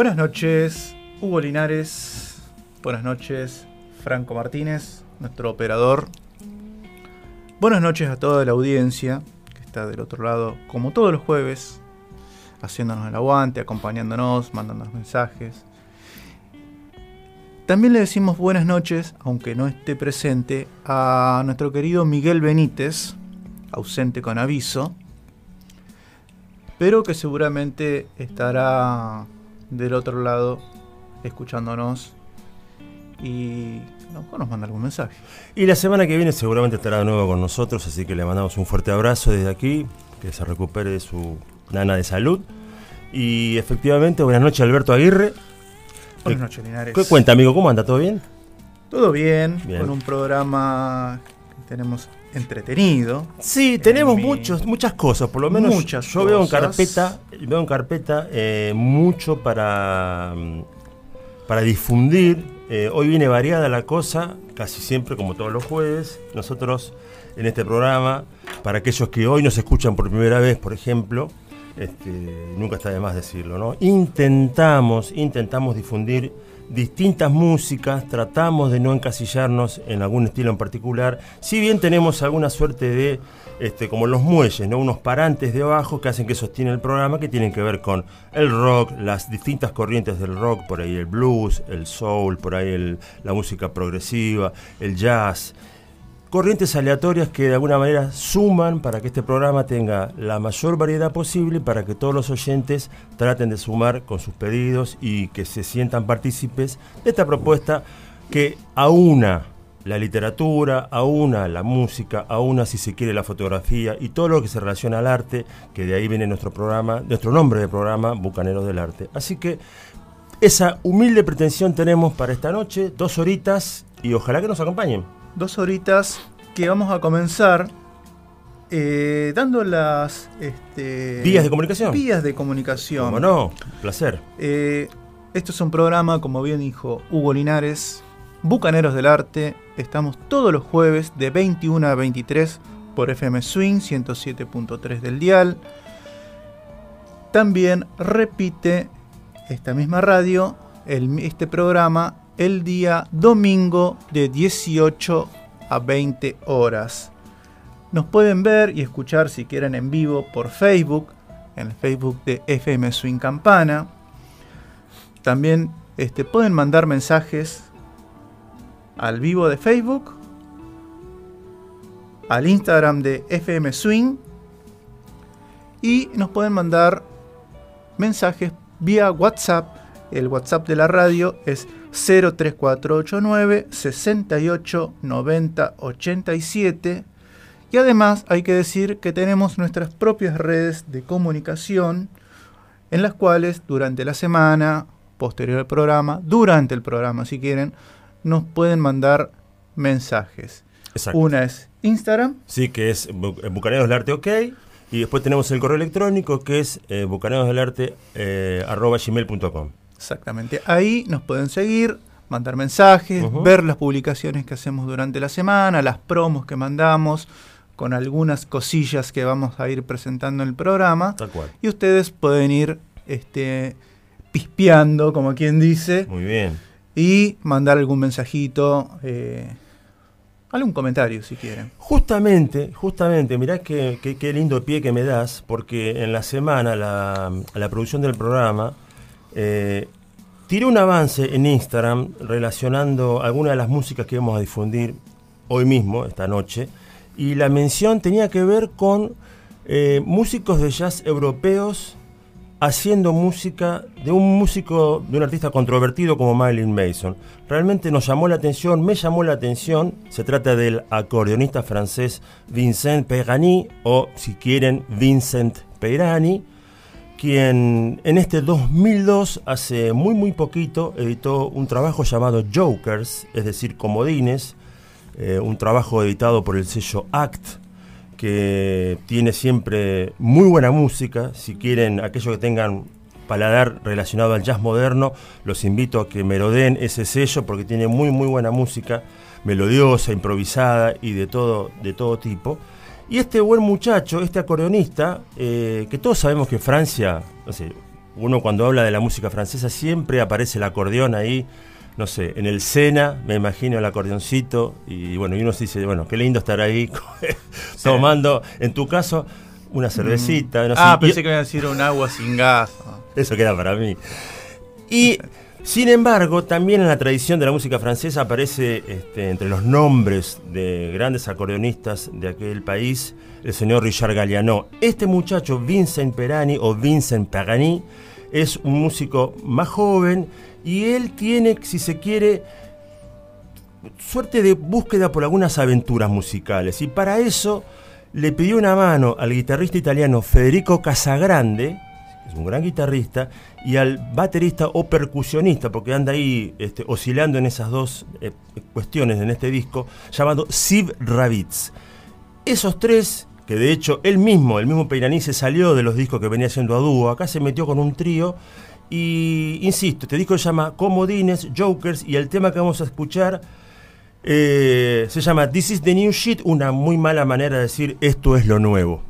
Buenas noches, Hugo Linares. Buenas noches, Franco Martínez, nuestro operador. Buenas noches a toda la audiencia que está del otro lado, como todos los jueves, haciéndonos el aguante, acompañándonos, mandándonos mensajes. También le decimos buenas noches, aunque no esté presente, a nuestro querido Miguel Benítez, ausente con aviso, pero que seguramente estará del otro lado escuchándonos y no, nos manda algún mensaje. Y la semana que viene seguramente estará de nuevo con nosotros, así que le mandamos un fuerte abrazo desde aquí, que se recupere de su nana de salud. Y efectivamente, buenas noches Alberto Aguirre. Buenas noches, Linares. ¿Qué cuenta, amigo? ¿Cómo anda? ¿Todo bien? Todo bien, con un programa que tenemos entretenido. Sí, tenemos muchos, muchas cosas, por lo menos muchas yo veo en carpeta, veo en carpeta eh, mucho para, para difundir. Eh, hoy viene variada la cosa, casi siempre como todos los jueves. Nosotros en este programa, para aquellos que hoy nos escuchan por primera vez, por ejemplo, este, nunca está de más decirlo, ¿no? Intentamos, intentamos difundir distintas músicas, tratamos de no encasillarnos en algún estilo en particular, si bien tenemos alguna suerte de, este, como los muelles, ¿no? unos parantes debajo que hacen que sostiene el programa, que tienen que ver con el rock, las distintas corrientes del rock, por ahí el blues, el soul, por ahí la música progresiva, el jazz, corrientes aleatorias que de alguna manera suman para que este programa tenga la mayor variedad posible para que todos los oyentes traten de sumar con sus pedidos y que se sientan partícipes de esta propuesta que aúna la literatura, aúna la música, aúna si se quiere la fotografía y todo lo que se relaciona al arte, que de ahí viene nuestro programa, nuestro nombre de programa, Bucaneros del Arte. Así que esa humilde pretensión tenemos para esta noche, dos horitas y ojalá que nos acompañen dos horitas que vamos a comenzar eh, dando las este, vías de comunicación. Vías de comunicación. Placer. Eh, esto es un programa, como bien dijo Hugo Linares, Bucaneros del Arte. Estamos todos los jueves de 21 a 23 por FM Swing 107.3 del dial. También repite esta misma radio este programa el día domingo de 18 a 20 horas. Nos pueden ver y escuchar si quieren en vivo por Facebook, en el Facebook de FM Swing Campana. También este, pueden mandar mensajes al vivo de Facebook, al Instagram de FM Swing y nos pueden mandar mensajes vía WhatsApp. El WhatsApp de la radio es 03489 68 90 87. Y además hay que decir que tenemos nuestras propias redes de comunicación en las cuales durante la semana, posterior al programa, durante el programa si quieren, nos pueden mandar mensajes. Una es Instagram. Sí, que es Bucaneros del Arte OK. Y después tenemos el correo electrónico que es eh, bucaneosdelarte eh, gmail.com. Exactamente. Ahí nos pueden seguir, mandar mensajes, ver las publicaciones que hacemos durante la semana, las promos que mandamos, con algunas cosillas que vamos a ir presentando en el programa. Tal cual. Y ustedes pueden ir este, pispeando, como quien dice. Muy bien. Y mandar algún mensajito. Eh, algún comentario si quieren. Justamente, justamente, mirá qué, qué, lindo pie que me das, porque en la semana la, la producción del programa eh, tiré un avance en Instagram relacionando algunas de las músicas que vamos a difundir hoy mismo, esta noche, y la mención tenía que ver con eh, músicos de jazz europeos haciendo música de un músico, de un artista controvertido como Marilyn Mason. Realmente nos llamó la atención, me llamó la atención, se trata del acordeonista francés Vincent Peyrani, o si quieren, Vincent Peyrani, quien en este 2002, hace muy muy poquito, editó un trabajo llamado Jokers, es decir, Comodines, eh, un trabajo editado por el sello ACT, que tiene siempre muy buena música. Si quieren, aquellos que tengan paladar relacionado al jazz moderno, los invito a que merodeen ese sello porque tiene muy muy buena música, melodiosa, improvisada y de todo, de todo tipo. Y este buen muchacho, este acordeonista, eh, que todos sabemos que Francia, no sé, uno cuando habla de la música francesa siempre aparece el acordeón ahí, no sé, en el Sena, me imagino el acordeoncito, y bueno, y uno se dice, bueno, qué lindo estar ahí tomando, en tu caso, una cervecita. No ah, pensé que iba a decir un agua sin gas. Eso queda para mí. Y sin embargo, también en la tradición de la música francesa aparece este, entre los nombres de grandes acordeonistas de aquel país el señor Richard Galliano. Este muchacho, Vincent Perani o Vincent Pagani, es un músico más joven y él tiene, si se quiere, suerte de búsqueda por algunas aventuras musicales. Y para eso le pidió una mano al guitarrista italiano Federico Casagrande, es un gran guitarrista, y al baterista o percusionista, porque anda ahí este, oscilando en esas dos eh, cuestiones en este disco, llamado Siv Ravitz. Esos tres, que de hecho él mismo, el mismo Peiraní, se salió de los discos que venía haciendo a dúo, acá se metió con un trío, y insisto, este disco se llama Comodines, Jokers, y el tema que vamos a escuchar eh, se llama This is the New Shit, una muy mala manera de decir esto es lo nuevo.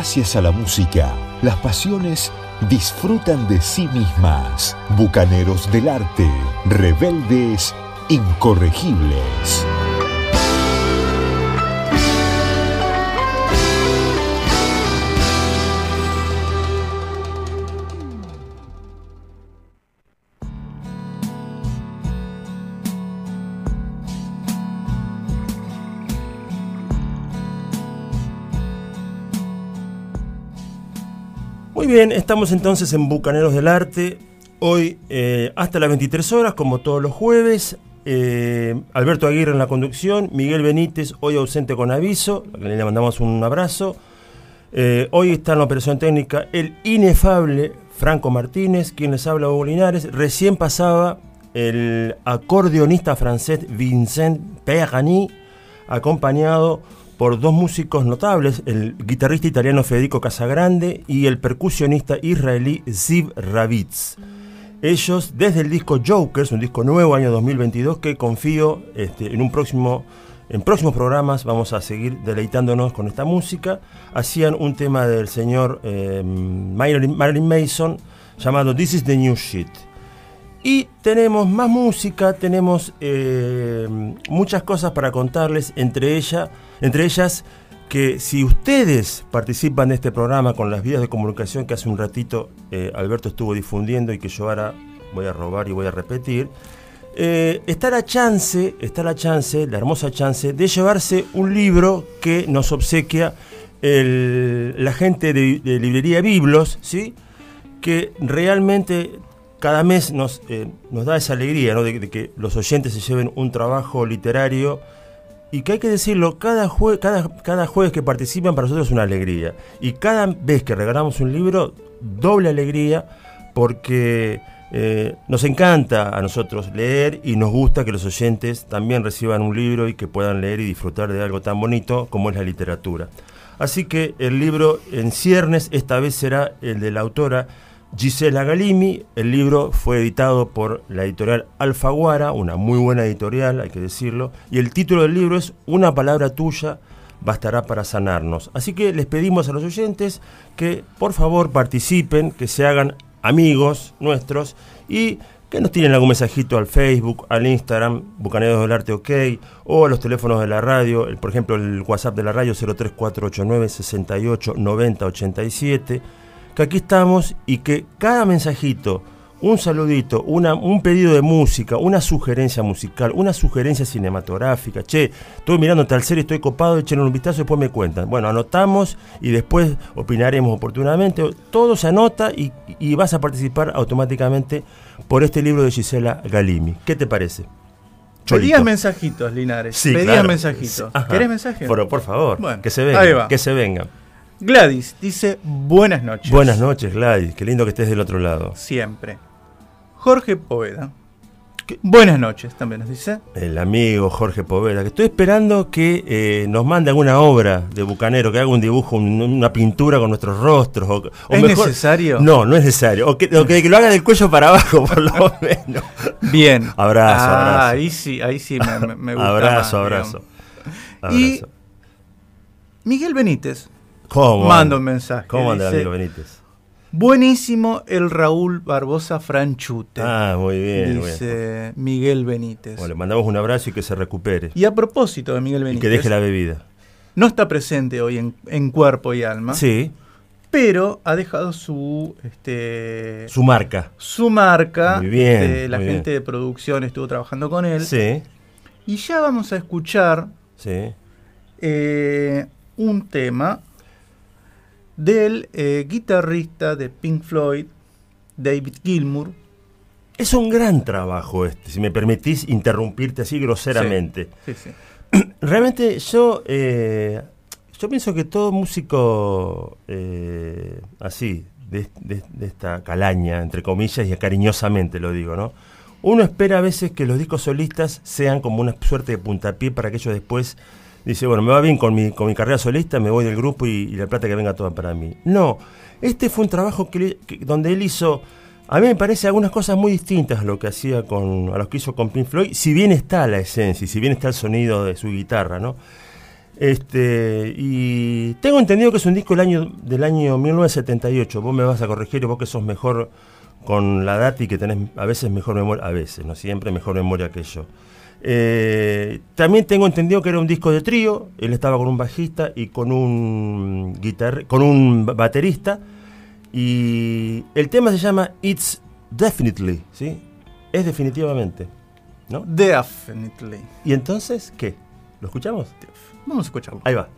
Gracias a la música, las pasiones disfrutan de sí mismas. Bucaneros del arte, rebeldes, incorregibles. Bien, estamos entonces en Bucaneros del Arte. Hoy eh, hasta las 23 horas, como todos los jueves. Eh, Alberto Aguirre en la conducción, Miguel Benítez, hoy ausente con aviso, le mandamos un abrazo. Eh, hoy está en la operación técnica el inefable Franco Martínez, quien les habla Hugo Linares. Recién pasaba el acordeonista francés Vincent Perrani, acompañado por dos músicos notables, el guitarrista italiano Federico Casagrande y el percusionista israelí Ziv Ravitz. Ellos, desde el disco Jokers, un disco nuevo, año 2022, que confío este, en un próximo, en próximos programas vamos a seguir deleitándonos con esta música, hacían un tema del señor eh, Marilyn, Marilyn Mason llamado This is the New Shit. Y tenemos más música, tenemos eh, muchas cosas para contarles, entre, ella, entre ellas que si ustedes participan de este programa con las vías de comunicación que hace un ratito eh, Alberto estuvo difundiendo y que yo ahora voy a robar y voy a repetir, eh, está la chance, está la chance, la hermosa chance de llevarse un libro que nos obsequia la gente de, de librería Biblos, ¿sí? que realmente cada mes nos, eh, nos da esa alegría de que los oyentes se lleven un trabajo literario y que hay que decirlo, cada, jue- cada, cada jueves que participan para nosotros es una alegría. Y cada vez que regalamos un libro, doble alegría porque eh, nos encanta a nosotros leer y nos gusta que los oyentes también reciban un libro y que puedan leer y disfrutar de algo tan bonito como es la literatura. Así que el libro en ciernes esta vez será el de la autora Gisela Galimi. El libro fue editado por la editorial Alfaguara, una muy buena editorial, hay que decirlo. Y el título del libro es Una palabra tuya bastará para sanarnos. Así que les pedimos a los oyentes que por favor participen, que se hagan amigos nuestros y que nos tienen algún mensajito al Facebook, al Instagram, Bucaneros del Arte OK, o a los teléfonos de la radio, por ejemplo el WhatsApp de la radio 03489 68 90 87, que aquí estamos y que cada mensajito, un saludito, una, un pedido de música, una sugerencia musical, una sugerencia cinematográfica, che, estoy mirando tal serie, estoy copado, echen un vistazo y después me cuentan. Bueno, anotamos y después opinaremos oportunamente. Todo se anota y, y vas a participar automáticamente por este libro de Gisela Galimi. ¿Qué te parece? Pedías Cholito. mensajitos, Linares. Sí, Pedías claro. mensajitos. Ajá. ¿Querés mensaje? Por, por favor, Bueno, que se venga. ahí va. Que se venga. Gladys dice buenas noches. Buenas noches, Gladys. Qué lindo que estés del otro lado. Siempre. Jorge Poveda. Buenas noches, también nos dice. El amigo Jorge Poveda, que estoy esperando que eh, nos mande alguna obra de Bucanero, que haga un dibujo, un- una pintura con nuestros rostros. O, o ¿Es necesario? No, no es necesario. O que, o que- que lo haga del cuello para abajo, por lo menos. Bien. Abrazo, Ah, abrazo. Ahí sí, ahí sí me, gusta. abrazo, más, abrazo. digamos. Y Abrazo. Miguel Benítez ¿Cómo manda anda? un mensaje. ¿Cómo anda, amigo Benítez? Buenísimo el Raúl Barbosa Franchute. Ah, muy bien. muy bien. dice Miguel Benítez. Bueno, le mandamos un abrazo y que se recupere. Y a propósito de Miguel Y Benítez, que deje la bebida. no está presente hoy en, en cuerpo y alma, Sí, pero ha dejado su este su marca. su marca. Muy bien, este, la muy gente de producción estuvo trabajando con él. Sí, Y ya vamos a escuchar sí. eh, un tema del eh, guitarrista de Pink Floyd, David Gilmour. Es un gran trabajo este, si me permitís interrumpirte así groseramente. Sí, sí. Realmente yo, eh, yo pienso que todo músico eh, así, de, de- de esta calaña, entre comillas, y cariñosamente lo digo, ¿no? Uno espera a veces que los discos solistas sean como una suerte de puntapié para que ellos después dice, bueno, me va bien con mi, con mi carrera solista, me voy del grupo y, la plata que venga toda para mí. No, este fue un trabajo que, que- donde él hizo, a mí me parece algunas cosas muy distintas a lo que hacía con, a los que hizo con Pink Floyd, si bien está la esencia y si bien está el sonido de su guitarra, ¿no? Este, y tengo entendido que es un disco del año, del año 1978. Vos me vas a corregir, vos que sos mejor con la data y que tenés a veces mejor memoria, a veces, no siempre mejor memoria que yo. Eh, también tengo entendido que era un disco de trío, él estaba con un bajista y con un guitar con un baterista y el tema se llama It's Definitely, ¿sí? Es definitivamente, ¿no? Definitely. ¿Y entonces qué? ¿Lo escuchamos? Vamos a escucharlo. Ahí va.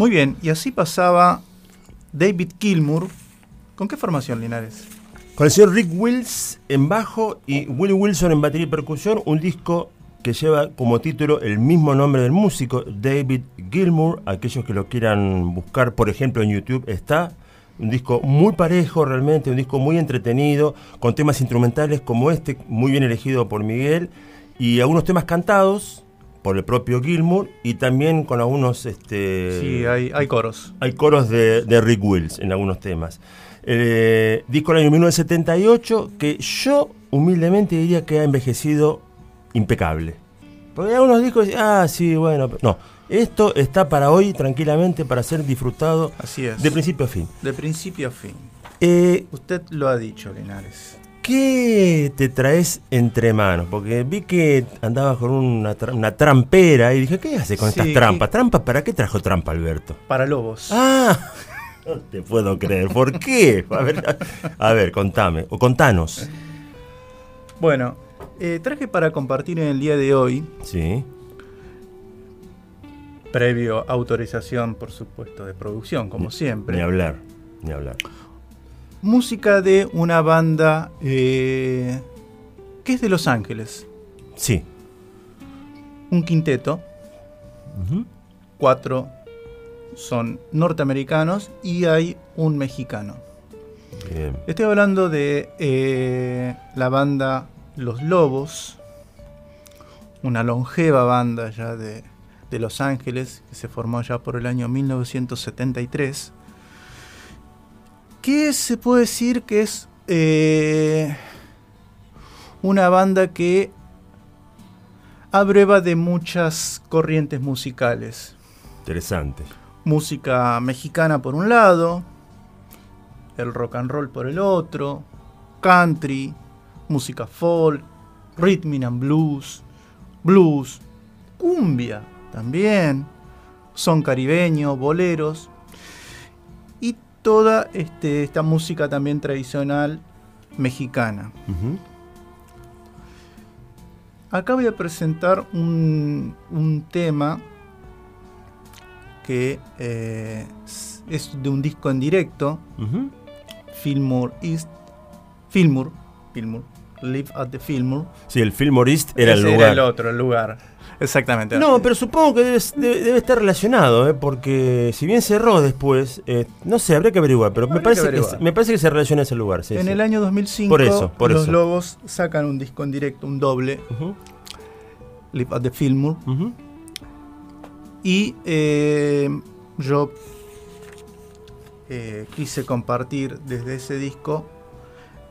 Muy bien, y así pasaba David Gilmour. ¿Con qué formación, Linares? Con el señor Rick Wills en bajo y Willie Wilson en batería y percusión, un disco que lleva como título el mismo nombre del músico, David Gilmour. Aquellos que lo quieran buscar, por ejemplo, en YouTube está. Un disco muy parejo realmente, un disco muy entretenido, con temas instrumentales como este, muy bien elegido por Miguel, y algunos temas cantados por el propio Gilmour y también con algunos... Este, Sí, hay, hay coros. hay coros de, de Rick Wills en algunos temas. Eh, disco del año 1978 que yo humildemente diría que ha envejecido impecable. Porque hay algunos discos, ah, sí, bueno, no. Esto está para hoy tranquilamente para ser disfrutado Así es. de principio a fin. De principio a fin. Eh, Usted lo ha dicho, Linares. ¿Qué te traes entre manos? Porque vi que andabas con una, tra- una trampera y dije, ¿qué hace con Sí, estas trampas? ¿qué- ¿Trampas? ¿Para qué trajo trampa, Alberto? Para lobos. Ah, no te puedo creer. ¿Por qué? A ver, a ver, contame, o contanos. Bueno, eh, traje para compartir en el día de hoy, Sí, previo autorización, por supuesto, de producción, como ni siempre, hablar, ni hablar. Música de una banda eh, que es de Los Ángeles. Sí. Un quinteto, cuatro son norteamericanos y hay un mexicano. Bien. Estoy hablando de eh, la banda Los Lobos, una longeva banda ya de, de Los Ángeles, que se formó ya por el año 1973, que se puede decir que es eh, una banda que abreva de muchas corrientes musicales Interesante. música mexicana por un lado, el rock and roll por el otro, country, música folk, rhythm and blues, blues, cumbia también, son caribeño, boleros toda este, esta música también tradicional mexicana. Acá voy a presentar un, un tema que eh, es- de un disco en directo, Ujú. Fillmore East, Fillmore, Fillmore, Live at the Fillmore. Sí, el Fillmore East era el lugar. el otro, el lugar. Exactamente. No, pero supongo que debe, debe- debe estar relacionado, ¿eh? porque si bien cerró después, eh, no sé, habría que averiguar, pero me parece que que, averiguar. me parece que se relaciona a ese lugar. sí, en sí. el año 2005 Por eso, por los eso. Lobos sacan un disco en directo, un doble, Live at the Fillmore. Y eh, yo eh, quise compartir desde ese disco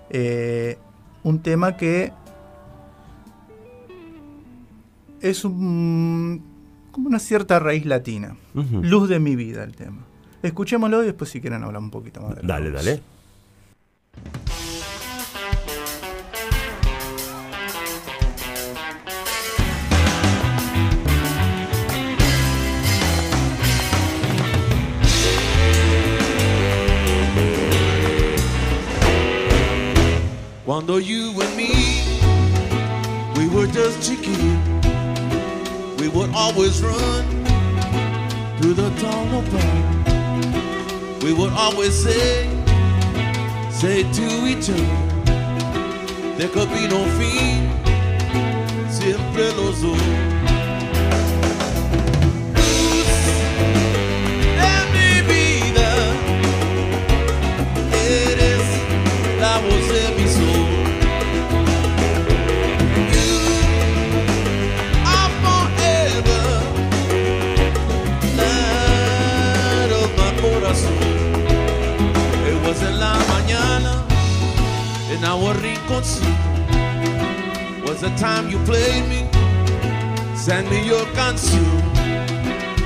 eh, un tema que es un- como una cierta raíz latina. Luz de mi vida el tema. Escuchémoslo y después si quieren hablar un poquito más de Dale, dale. Cuando you and me, we were just chicken. We would always run through the tunnel park. We would always say, say to each other, there could be no fin, siempre los dos. En mi en our rinconcito. Was the time you played me, sang me your canción.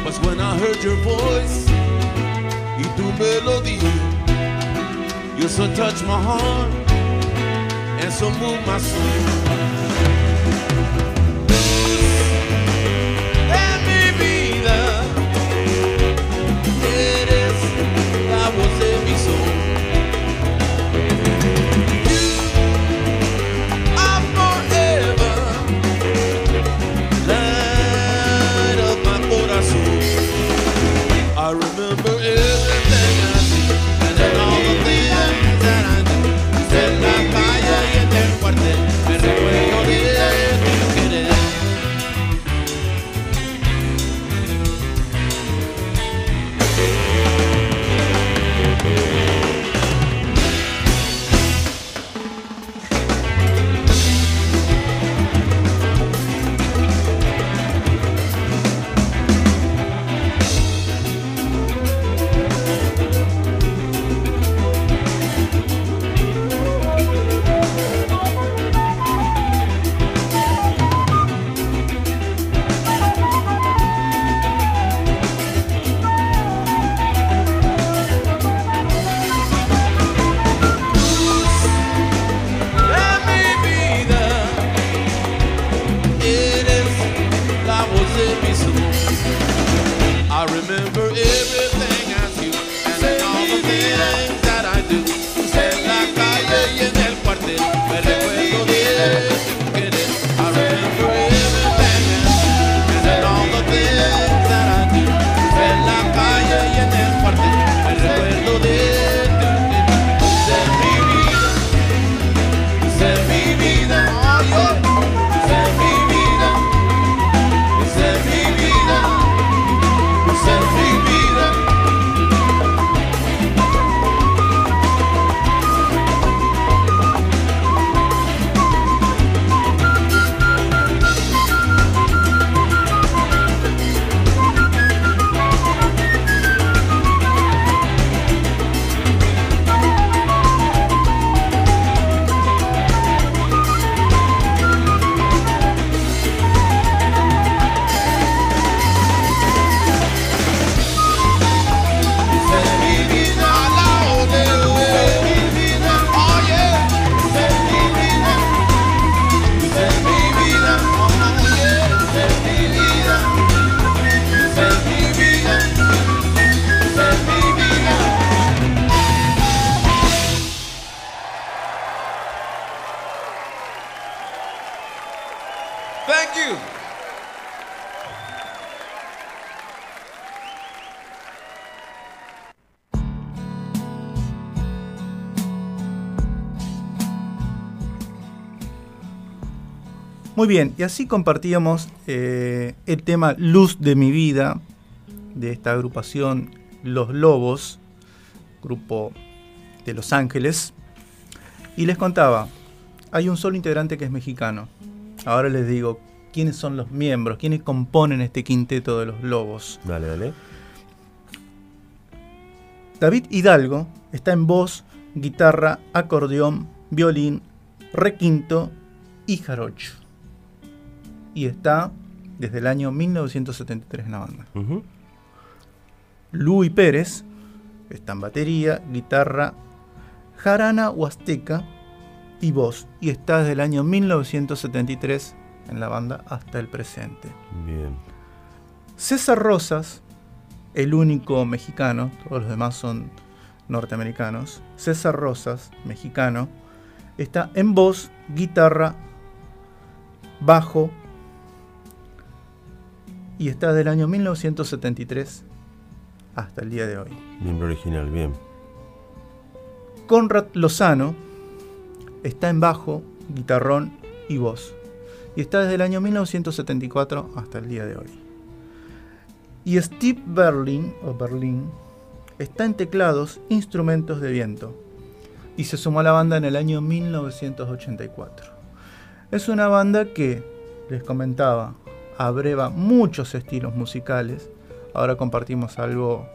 Was when I heard your voice y tu melodía. You so touch my heart and so move my soul. Muy bien, y así compartíamos eh, el tema Luz de mi vida de esta agrupación Los Lobos, grupo de Los Ángeles. Y les contaba, hay un solo integrante que es mexicano. Ahora les digo quiénes son los miembros, quiénes componen este quinteto de los Lobos. Dale, dale. David Hidalgo está en voz, guitarra, acordeón, violín, requinto y jarocho. Y está desde el año 1973 en la banda. Ujú. Luis Pérez está en batería, guitarra, jarana huasteca y voz. Y está desde el año 1973 en la banda hasta el presente. Bien. César Rosas, el único mexicano, todos los demás son norteamericanos. César Rosas, mexicano, está en voz, guitarra, bajo y está del año 1973 hasta el día de hoy. Miembro original, bien. Conrad Lozano está en bajo, guitarrón y voz. Y está desde el año 1974 hasta el día de hoy. Y Steve Berlin, o Berlin, está en teclados, instrumentos de viento. Y se sumó a la banda en el año 1984. Es una banda que, les comentaba, abreva muchos estilos musicales. Ahora compartimos algo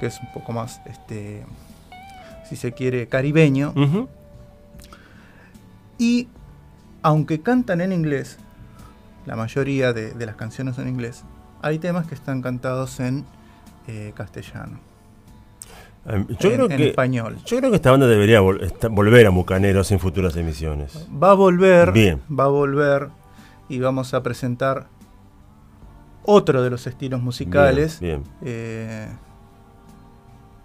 que es un poco más, este, si se quiere, caribeño. Y aunque cantan en inglés, la mayoría de, de las canciones son en inglés, hay temas que están cantados en eh, castellano, Em, Yo en, creo en que español. yo creo que esta banda debería vol- esta- volver a Bucaneros en futuras emisiones. Va a volver, Bien. va a volver y vamos a presentar otro de los estilos musicales Bien, eh,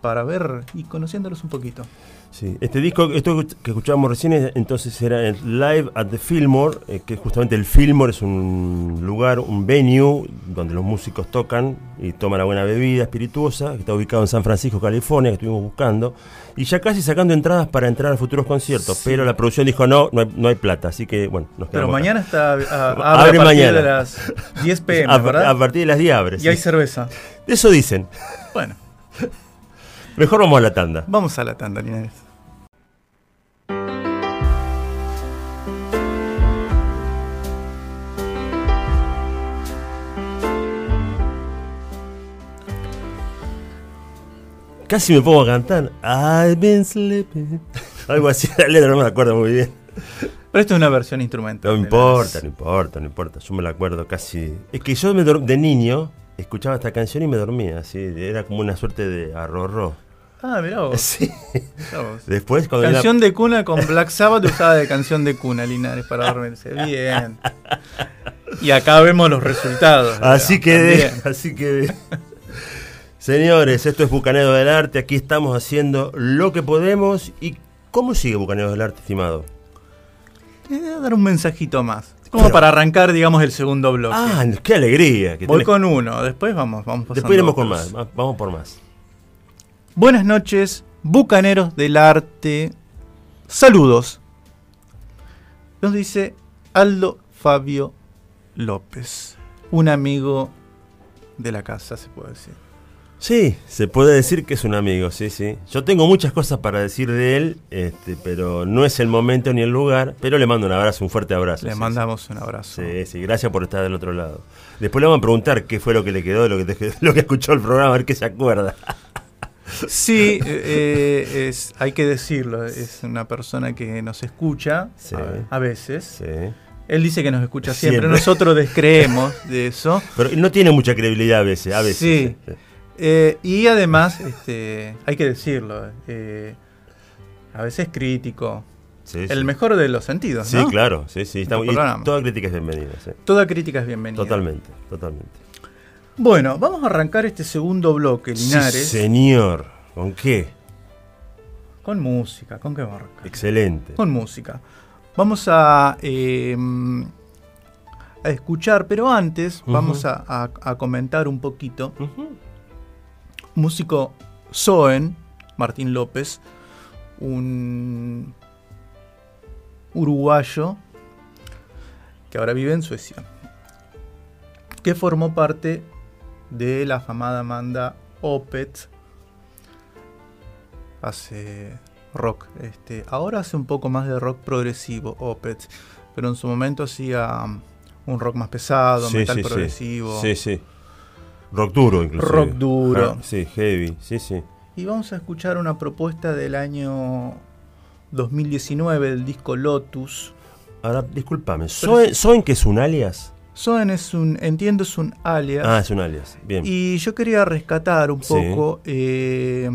para ver y conociéndolos un poquito. Sí, este disco, esto que escuchábamos recién, es- entonces era el Live at the Fillmore, eh, que justamente el Fillmore es un lugar, un venue donde los músicos tocan y toman una buena bebida espirituosa, que está ubicado en San Francisco, California, que estuvimos buscando, y ya casi sacando entradas para entrar a futuros conciertos, Sí. pero la producción dijo no, no hay, no hay plata, así que bueno, nos Pero quedamos mañana está a, Abre abre a partir mañana. de las 10 acá. pm, a, ¿verdad? a partir de las 10 abre, y hay cerveza. Eso dicen. Bueno, Mejor vamos a la tanda. vamos a la tanda, Linares. Casi me pongo a cantar. I've been sleeping. Algo así, la letra no me acuerdo muy bien. Pero esto es una versión instrumental. No importa, las- no importa, no importa. Yo me la acuerdo casi. Es que yo me de niño escuchaba esta canción y me dormía, así. Era como una suerte de arrorró. Ah, mirá vos. Sí. mirá vos. Después cuando Canción de cuna con Black Sabbath usada de canción de cuna, Linares, para dormirse. Bien. Y acá vemos los resultados. Así que, también. así que, señores, esto es Bucanero del Arte. Aquí estamos haciendo lo que podemos. ¿Y cómo sigue Bucanero del Arte, estimado? Te voy a dar un mensajito más. Como Pero- para arrancar, digamos, el segundo bloque. Ah, qué alegría. Que Voy tenés- con uno, después vamos, vamos pasando Después iremos con más. va- Vamos por más. Buenas noches, bucaneros del arte. Saludos. Nos dice Aldo Fabio López, un amigo de la casa, se puede decir. Sí, se puede decir que es un amigo, sí, sí. Yo tengo muchas cosas para decir de él, este, pero no es el momento ni el lugar. Pero le mando un abrazo, un fuerte abrazo. Le sí, mandamos un abrazo. Sí, sí, gracias por estar del otro lado. Después le vamos a preguntar qué fue lo que le quedó de lo que, te- lo que escuchó el programa, a ver qué se acuerda. Sí, eh, eh, es, hay que decirlo, es una persona que nos escucha Sí. a, a veces. Sí. Él dice que nos escucha siempre, Siempre. nosotros descreemos de eso. Pero no tiene mucha credibilidad a veces, a veces. Sí. Eh, y además, este, hay que decirlo, eh, a veces crítico. Sí, El sí. mejor de los sentidos, Sí, ¿no? claro, sí, sí. está- y toda crítica es bienvenida, sí. Toda crítica es bienvenida. Totalmente, totalmente. Bueno, vamos a arrancar este segundo bloque, Linares, señor. ¿Con qué? con música. ¿Con qué vamos a arrancar? Excelente. Con música. Vamos a, eh, a escuchar, pero antes vamos a, a- a comentar un poquito. Ujú. Músico Soen, Martín López, un uruguayo que ahora vive en Suecia, que formó parte de la afamada banda Opeth, hace rock, este, ahora hace un poco más de rock progresivo Opeth, pero en su momento hacía um, un rock más pesado, Sí, metal sí. progresivo. Sí, sí. Rock duro, incluso. Rock duro. sí, heavy, sí, sí. Y vamos a escuchar una propuesta del año 2019 del disco Lotus. Ahora, discúlpame, ¿Soen, ¿Soen que es un alias? Soen es un, entiendo, es un alias. Ah, es un alias. Bien. Y yo quería rescatar un Sí. poco eh,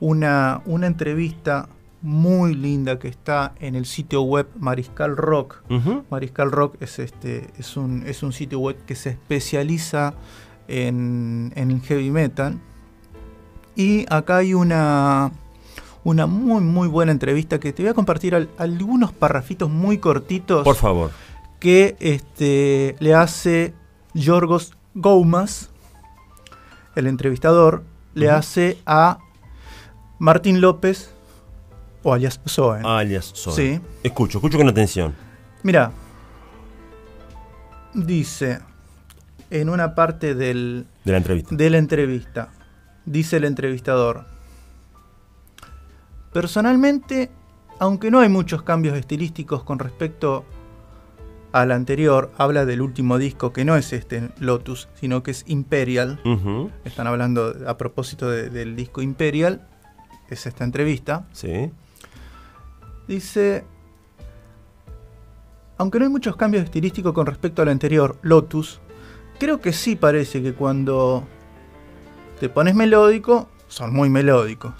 una, una entrevista muy linda que está en el sitio web Mariscal Rock. Mariscal Rock es, este, es, un, es un sitio web que se especializa en, en el heavy metal. Y acá hay una, una muy, muy buena entrevista que te voy a compartir al- algunos parrafitos muy cortitos Por favor. que este, le hace Yorgos Goumas, el entrevistador, le hace a Martín López, o alias Soen. Alias Soen. Sí. Escucho, escucho con atención. Mira, dice en una parte del, De la entrevista. de la entrevista, dice el entrevistador, personalmente, aunque no hay muchos cambios estilísticos con respecto al anterior, habla del último disco que no es este Lotus, sino que es Imperial. Están hablando a propósito de- del disco Imperial, es esta entrevista. Sí. Dice, aunque no hay muchos cambios estilísticos con respecto al anterior, Lotus, creo que sí parece que cuando te pones melódico, son muy melódicos.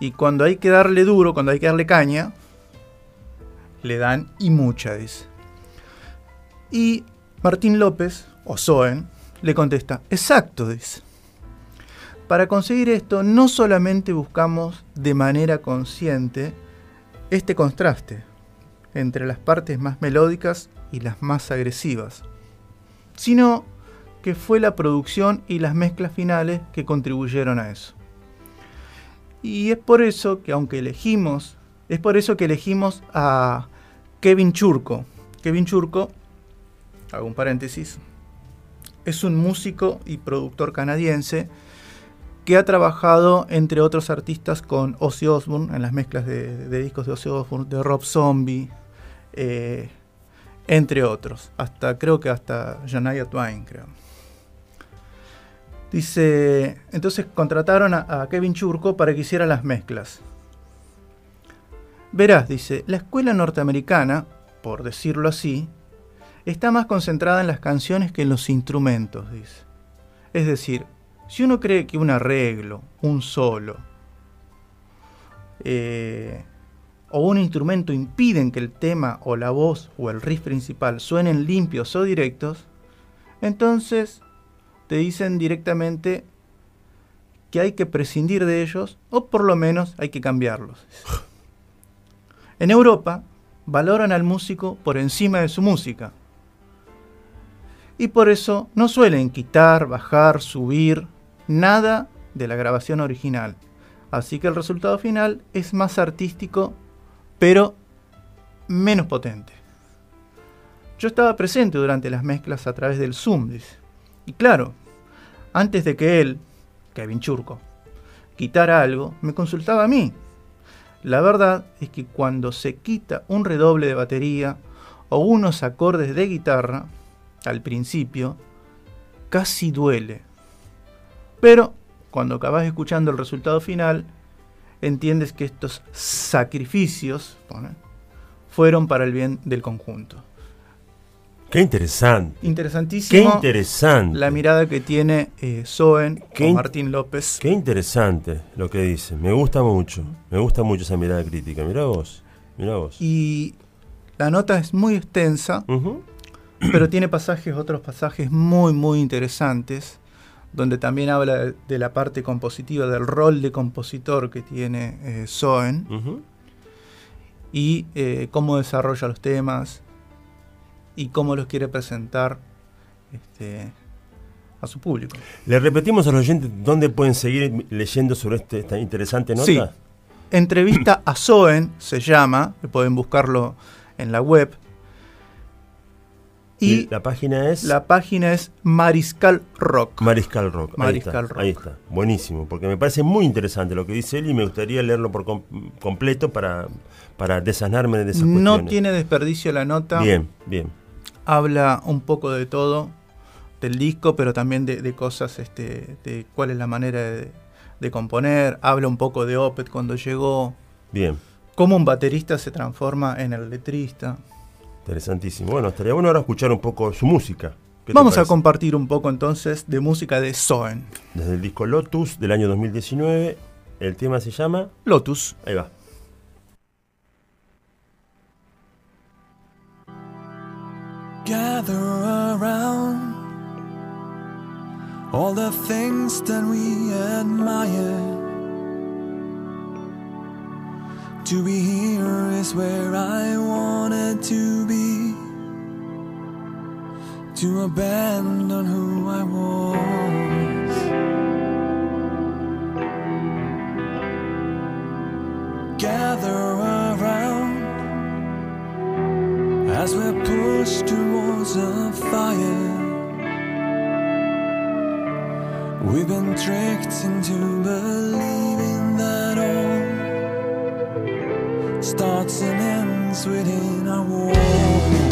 Y cuando hay que darle duro, cuando hay que darle caña, le dan y mucha, dice. Y Martín López, o Soen, le contesta, exacto, dice. Para conseguir esto, no solamente buscamos de manera consciente este contraste entre las partes más melódicas y las más agresivas, sino que fue la producción y las mezclas finales que contribuyeron a eso. Y es por eso que aunque elegimos, es por eso que elegimos a Kevin Churko. Kevin Churko, hago un paréntesis, es un músico y productor canadiense que ha trabajado, entre otros artistas, con Ozzy Osbourne, en las mezclas de, discos de Ozzy Osbourne, de Rob Zombie, eh, entre otros. Hasta, creo que hasta Shania Twain, creo. Dice, entonces contrataron a, a Kevin Churko para que hiciera las mezclas. Verás, dice, la escuela norteamericana, por decirlo así, está más concentrada en las canciones que en los instrumentos, dice. Es decir, si uno cree que un arreglo, un solo, eh, o un instrumento impiden que el tema o la voz o el riff principal suenen limpios o directos, entonces te dicen directamente que hay que prescindir de ellos o por lo menos hay que cambiarlos. En Europa valoran al músico por encima de su música. Y por eso no suelen quitar, bajar, subir, nada de la grabación original. Así que el resultado final es más artístico, pero menos potente. Yo estaba presente durante las mezclas a través del Zoom. Y claro, antes de que él, Kevin Churco, quitara algo, me consultaba a mí. La verdad es que cuando se quita un redoble de batería o unos acordes de guitarra, al principio, casi duele. Pero cuando acabas escuchando el resultado final, entiendes que estos sacrificios fueron para el bien del conjunto. Qué interesante. Interesantísimo. Qué interesante. La mirada que tiene eh, Soen Qué Martín López. Qué interesante lo que dice. Me gusta mucho. Me gusta mucho esa mirada crítica. Mirá vos. Mirá vos. Y la nota es muy extensa, pero tiene pasajes, otros pasajes muy, muy interesantes, donde también habla de, la parte compositiva, del rol de compositor que tiene eh, Soen y eh, cómo desarrolla los temas y cómo los quiere presentar este, a su público. Le repetimos a los oyentes dónde pueden seguir leyendo sobre este- esta interesante nota. Sí. Entrevista a Soen se llama, pueden buscarlo en la web. Y Y la página es la página es Mariscal Rock. Mariscal Rock. Ahí Mariscal está, Rock. Ahí está. Buenísimo. Porque me parece muy interesante lo que dice él y me gustaría leerlo por com- completo para, para desanarme de esas no cuestiones. tiene desperdicio la nota. Bien, bien. Habla un poco de todo, del disco, pero también de, de cosas, este, de cuál es la manera de, de componer. Habla un poco de Opet cuando llegó. Bien. Cómo un baterista se transforma en el letrista. Interesantísimo. Bueno, estaría bueno ahora escuchar un poco su música. ¿Qué te Vamos a compartir un poco entonces de música de Soen. Desde el disco Lotus del año 2019. El tema se llama. Lotus. Ahí va. gather around all the things that we admire. To be here is where I wanted to be. To abandon who I was. Gather around as we're pushed towards a fire. We've been tricked into believing starts and ends within our walls.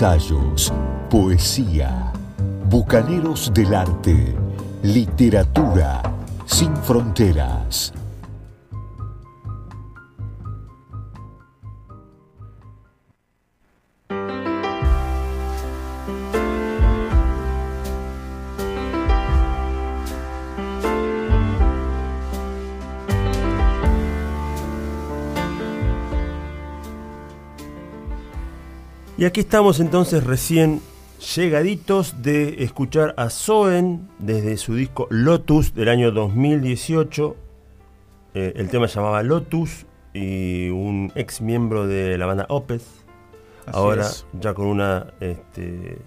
Ensayos, poesía. Bucaneros del arte. Literatura sin fronteras. Y aquí estamos entonces recién llegaditos de escuchar a Soen desde su disco Lotus del año 2018. Eh, el tema se llamaba Lotus y un ex miembro de la banda Opeth, Así ahora es. ya con una este,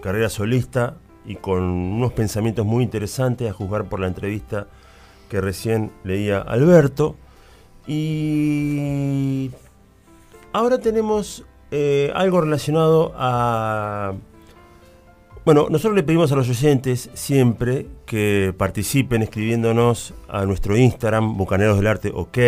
carrera solista y con unos pensamientos muy interesantes a juzgar por la entrevista que recién leía Alberto. Y ahora tenemos eh, algo relacionado a... Bueno, nosotros le pedimos a los oyentes siempre que participen escribiéndonos a nuestro Instagram, Bucaneros del Arte OK,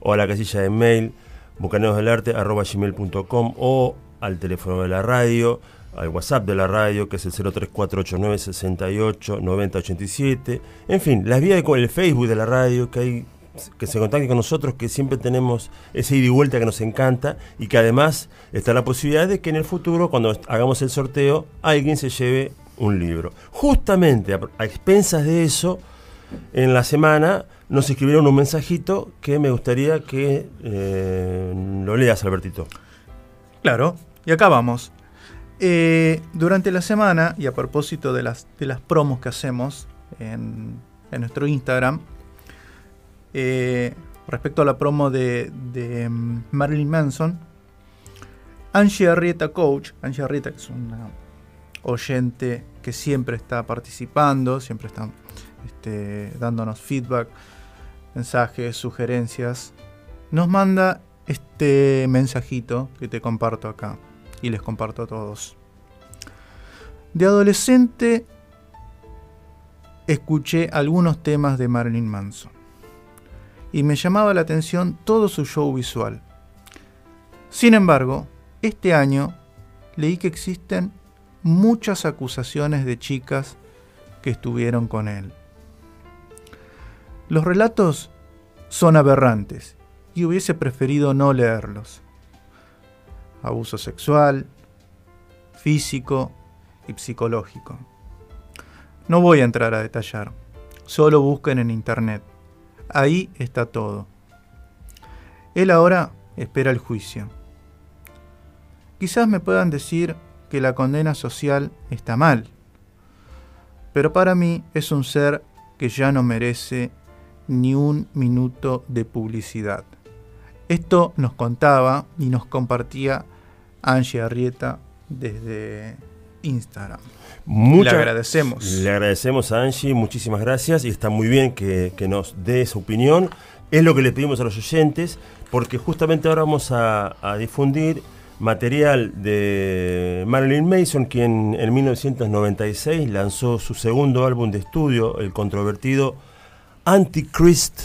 o a la casilla de mail, bucanerosdelarte.com o al teléfono de la radio, al WhatsApp de la radio, que es el 03489 68 9087. En fin, las vías de el Facebook de la radio, que hay que se contacte con nosotros, que siempre tenemos ese ida y vuelta que nos encanta y que además está la posibilidad de que en el futuro, cuando hagamos el sorteo, alguien se lleve un libro. Justamente a, expensas de eso, en la semana nos escribieron un mensajito que me gustaría que eh, lo leas, Albertito. Claro, y acá vamos. Eh, durante la semana, y a propósito de las, de las promos que hacemos en, en nuestro Instagram, eh, respecto a la promo de, mm, Marilyn Manson, Angie Arrieta Coach, Angie Arrieta, que es una oyente que siempre está participando, siempre está este, dándonos feedback, mensajes, sugerencias, nos manda este mensajito que te comparto acá y les comparto a todos. De adolescente escuché algunos temas de Marilyn Manson y me llamaba la atención todo su show visual. Sin embargo, este año leí que existen muchas acusaciones de chicas que estuvieron con él. Los relatos son aberrantes y hubiese preferido no leerlos. Abuso sexual, físico y psicológico. No voy a entrar a detallar, solo busquen en internet. Ahí está todo. Él ahora espera el juicio. Quizás me puedan decir que la condena social está mal, pero para mí es un ser que ya no merece ni un minuto de publicidad. Esto nos contaba y nos compartía Angie Arrieta desde Instagram. Muchas- Le agradecemos. Le agradecemos a Angie, muchísimas gracias y está muy bien que, que nos dé esa opinión. Es lo que le pedimos a los oyentes, porque justamente ahora vamos a, a difundir material de Marilyn Mason, quien en 1996 lanzó su segundo álbum de estudio, el controvertido Antichrist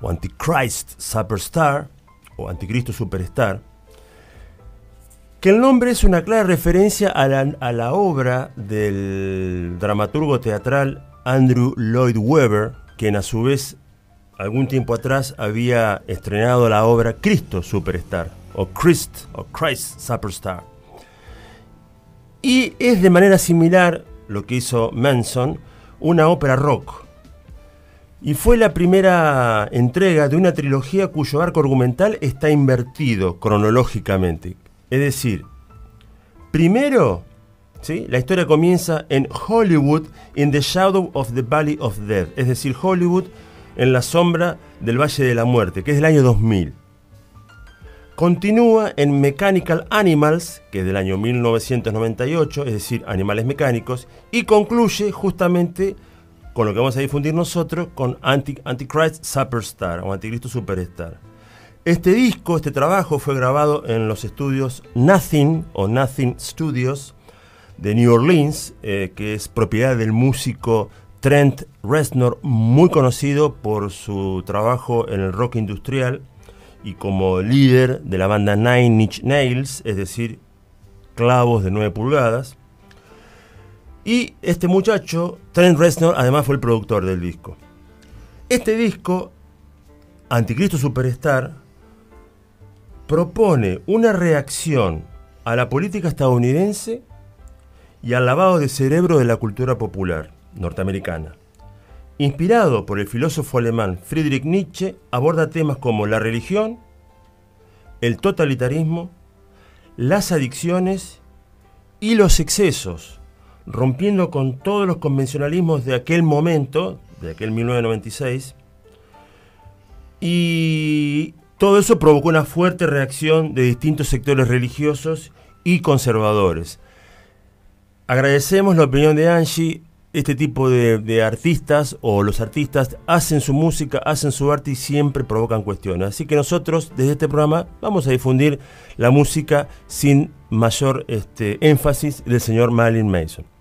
o Antichrist Superstar o Anticristo Superstar que el nombre es una clara referencia a la, obra del dramaturgo teatral Andrew Lloyd Webber, quien a su vez algún tiempo atrás había estrenado la obra Cristo Superstar, o Christ, o Christ Superstar. Y es de manera similar lo que hizo Manson, una ópera rock. Y fue la primera entrega de una trilogía cuyo arco argumental está invertido cronológicamente. Es decir, primero, ¿sí? la historia comienza en Hollywood in the shadow of the valley of death, es decir, Hollywood en la sombra del Valle de la Muerte, que es del año 2000. continúa en Mechanical Animals, que es del año 1998, es decir, Animales Mecánicos, y concluye justamente con lo que vamos a difundir nosotros, con Anti Antichrist Superstar, o Anticristo Superstar. Este disco, este trabajo fue grabado en los estudios Nothing o Nothing Studios de New Orleans, eh, que es propiedad del músico Trent Reznor, muy conocido por su trabajo en el rock industrial y como líder de la banda Nine Inch Nails, es decir, clavos de 9 pulgadas. Y este muchacho, Trent Reznor, además fue el productor del disco. Este disco, Anticristo Superstar, propone una reacción a la política estadounidense y al lavado de cerebro de la cultura popular norteamericana. Inspirado por el filósofo alemán Friedrich Nietzsche, aborda temas como la religión, el totalitarismo, las adicciones y los excesos, rompiendo con todos los convencionalismos de aquel momento, de aquel 1996, y todo eso provocó una fuerte reacción de distintos sectores religiosos y conservadores. Agradecemos la opinión de Angie. Este tipo de, artistas o los artistas hacen su música, hacen su arte y siempre provocan cuestiones. Así que nosotros desde este programa vamos a difundir la música sin mayor este, énfasis del señor Marilyn Mason.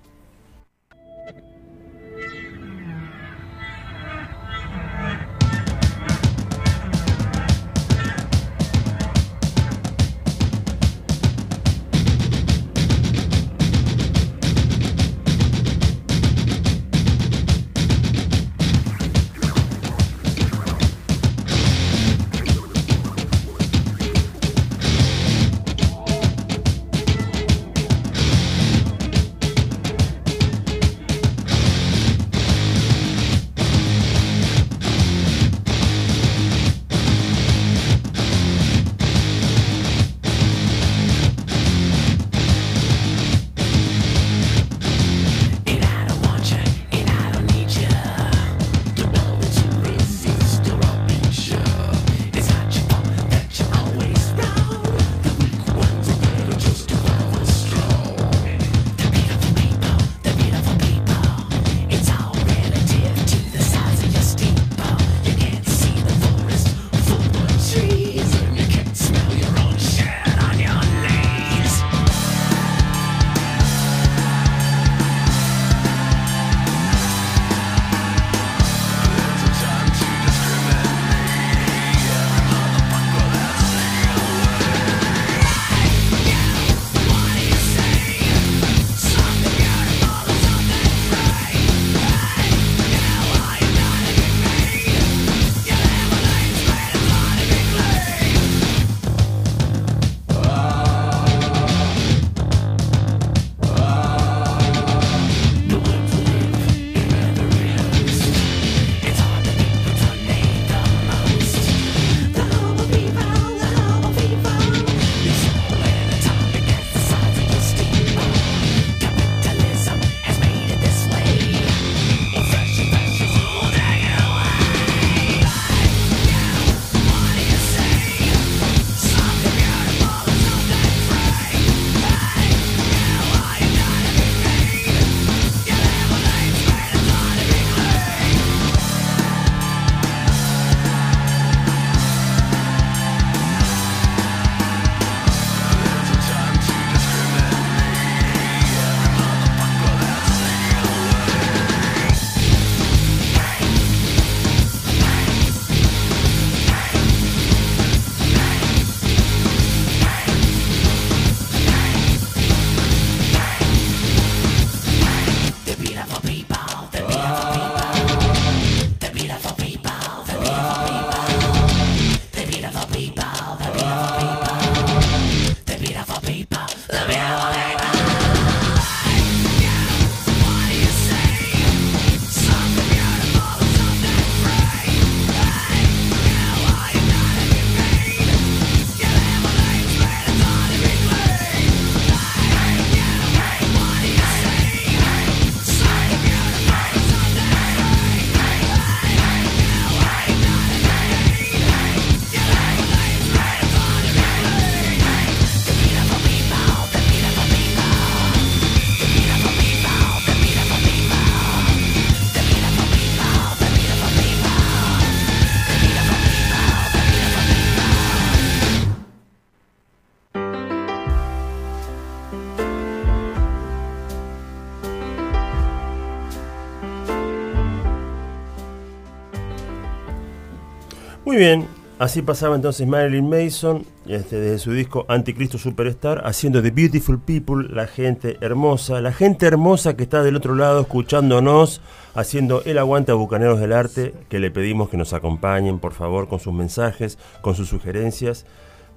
Muy bien, así pasaba entonces Marilyn Mason este, desde su disco Anticristo Superstar, haciendo The Beautiful People, la gente hermosa, la gente hermosa que está del otro lado escuchándonos, haciendo el aguante a Bucaneros del Arte, que le pedimos que nos acompañen, por favor, con sus mensajes, con sus sugerencias,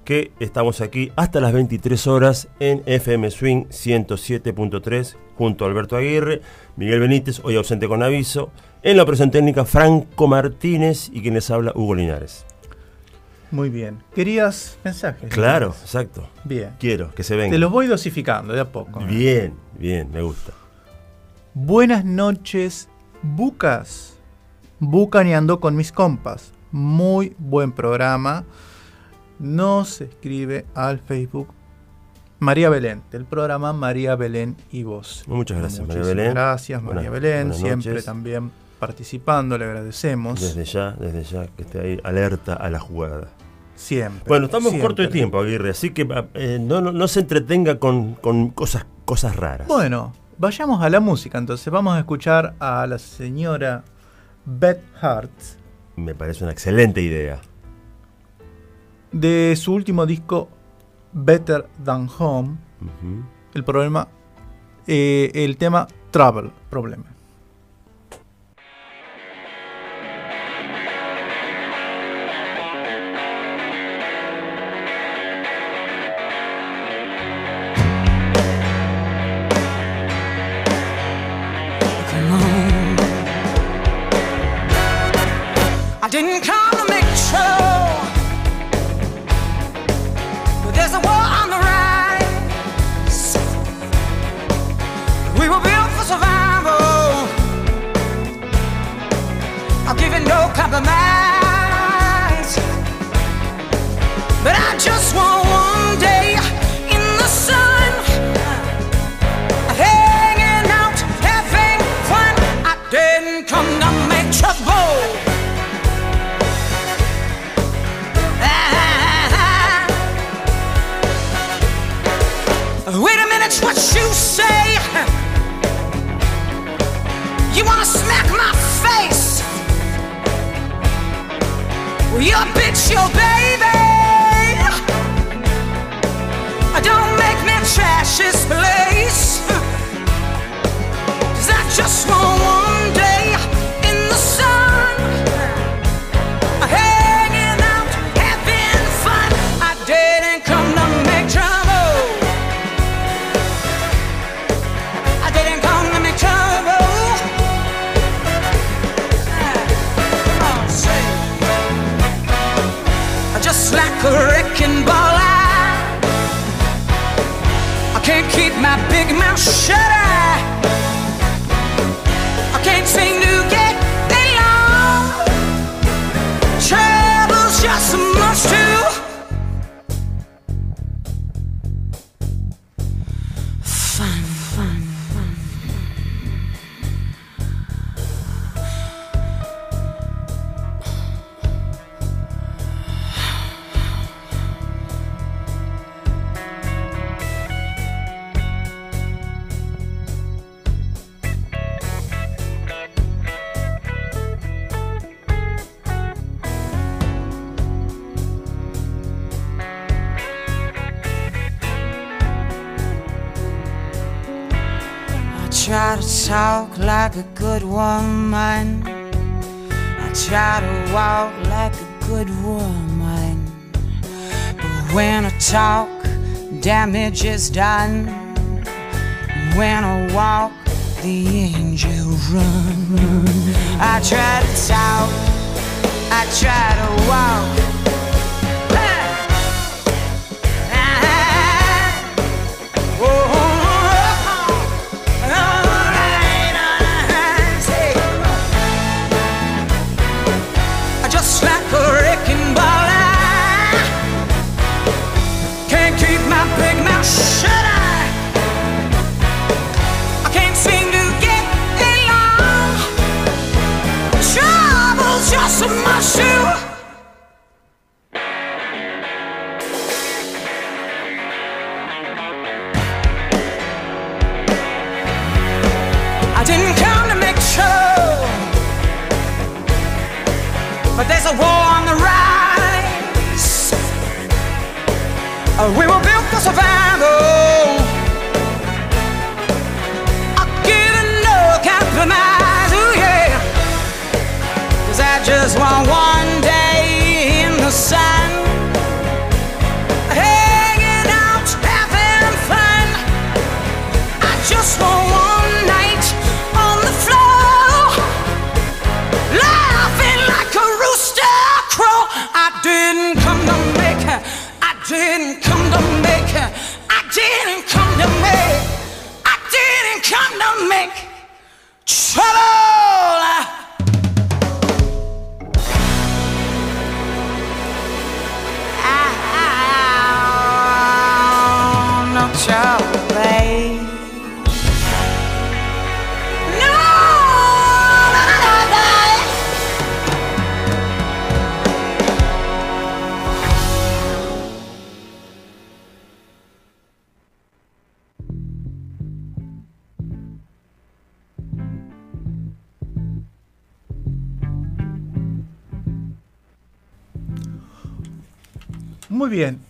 que estamos aquí hasta las 23 horas en FM Swing 107.3, junto a Alberto Aguirre, Miguel Benítez, hoy ausente con aviso, en la operación técnica Franco Martínez y quien les habla Hugo Linares. Muy bien. ¿Querías mensajes? Claro, exacto. Bien. Quiero que se venga. Te los voy dosificando de a poco. ¿eh? Bien, bien, me gusta. Buenas noches, Bucas. Bucaneando con mis compas. Muy buen programa. Nos escribe al Facebook María Belén, del programa María Belén y vos. Muchas gracias, María Belén. Gracias, María Buenas- Belén. buenas Siempre noches. también participando, le agradecemos. Desde ya, desde ya, que esté ahí alerta a la jugada. Siempre. Bueno, estamos siempre. corto de tiempo, Aguirre, así que eh, no, no, no se entretenga con, con cosas, cosas raras. Bueno, vayamos a la música entonces. Vamos a escuchar a la señora Beth Hart Me parece una excelente idea. de su último disco Better Than Home. El problema, eh, el tema Trouble, problema. Woman. I try to walk like a good woman. But when I talk, damage is done. When I walk, the angels run, run. I try to talk, I try to walk.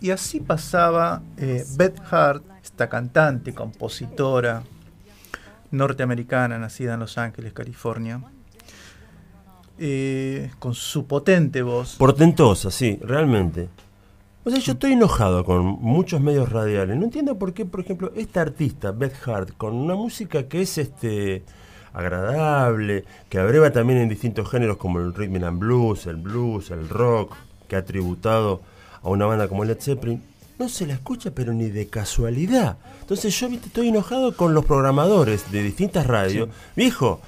Y así pasaba eh, Beth Hart, esta cantante, compositora norteamericana, nacida en Los Ángeles, California, eh, con su potente voz. Portentosa, sí, realmente. O sea, yo estoy enojado con muchos medios radiales. No entiendo por qué, por ejemplo, esta artista, Beth Hart, con una música que es este agradable, que abreva también en distintos géneros como el rhythm and blues, el blues, el rock, que ha tributado a una banda como Led Zeppelin, no se la escucha pero ni de casualidad. Entonces yo ¿viste? estoy enojado con los programadores de distintas radios. Viejo,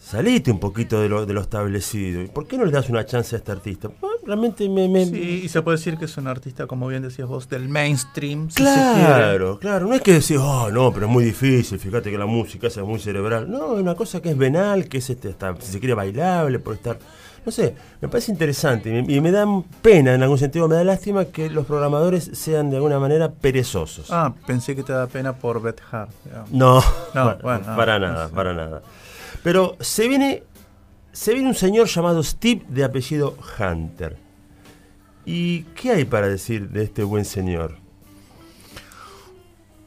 salite un poquito de lo, de lo establecido. ¿Por qué no le das una chance a este artista? Realmente me... me- Sí, y se puede decir que es un artista, como bien decías vos, del mainstream. si se. Claro, claro. No es que decir, oh, no, pero es muy difícil, fíjate que la música esa es muy cerebral. No, es una cosa que es venal, que es este, hasta, si se quiere, bailable, por estar. No sé, me parece interesante y me, y me da pena, en algún sentido, me da lástima que los programadores sean de alguna manera perezosos. Ah, pensé que te da pena por Beth Hart. No, No, para, bueno, no, para no nada, sé. para nada. Pero se viene, se viene un señor llamado Steve de apellido Hunter. ¿Y qué hay para decir de este buen señor?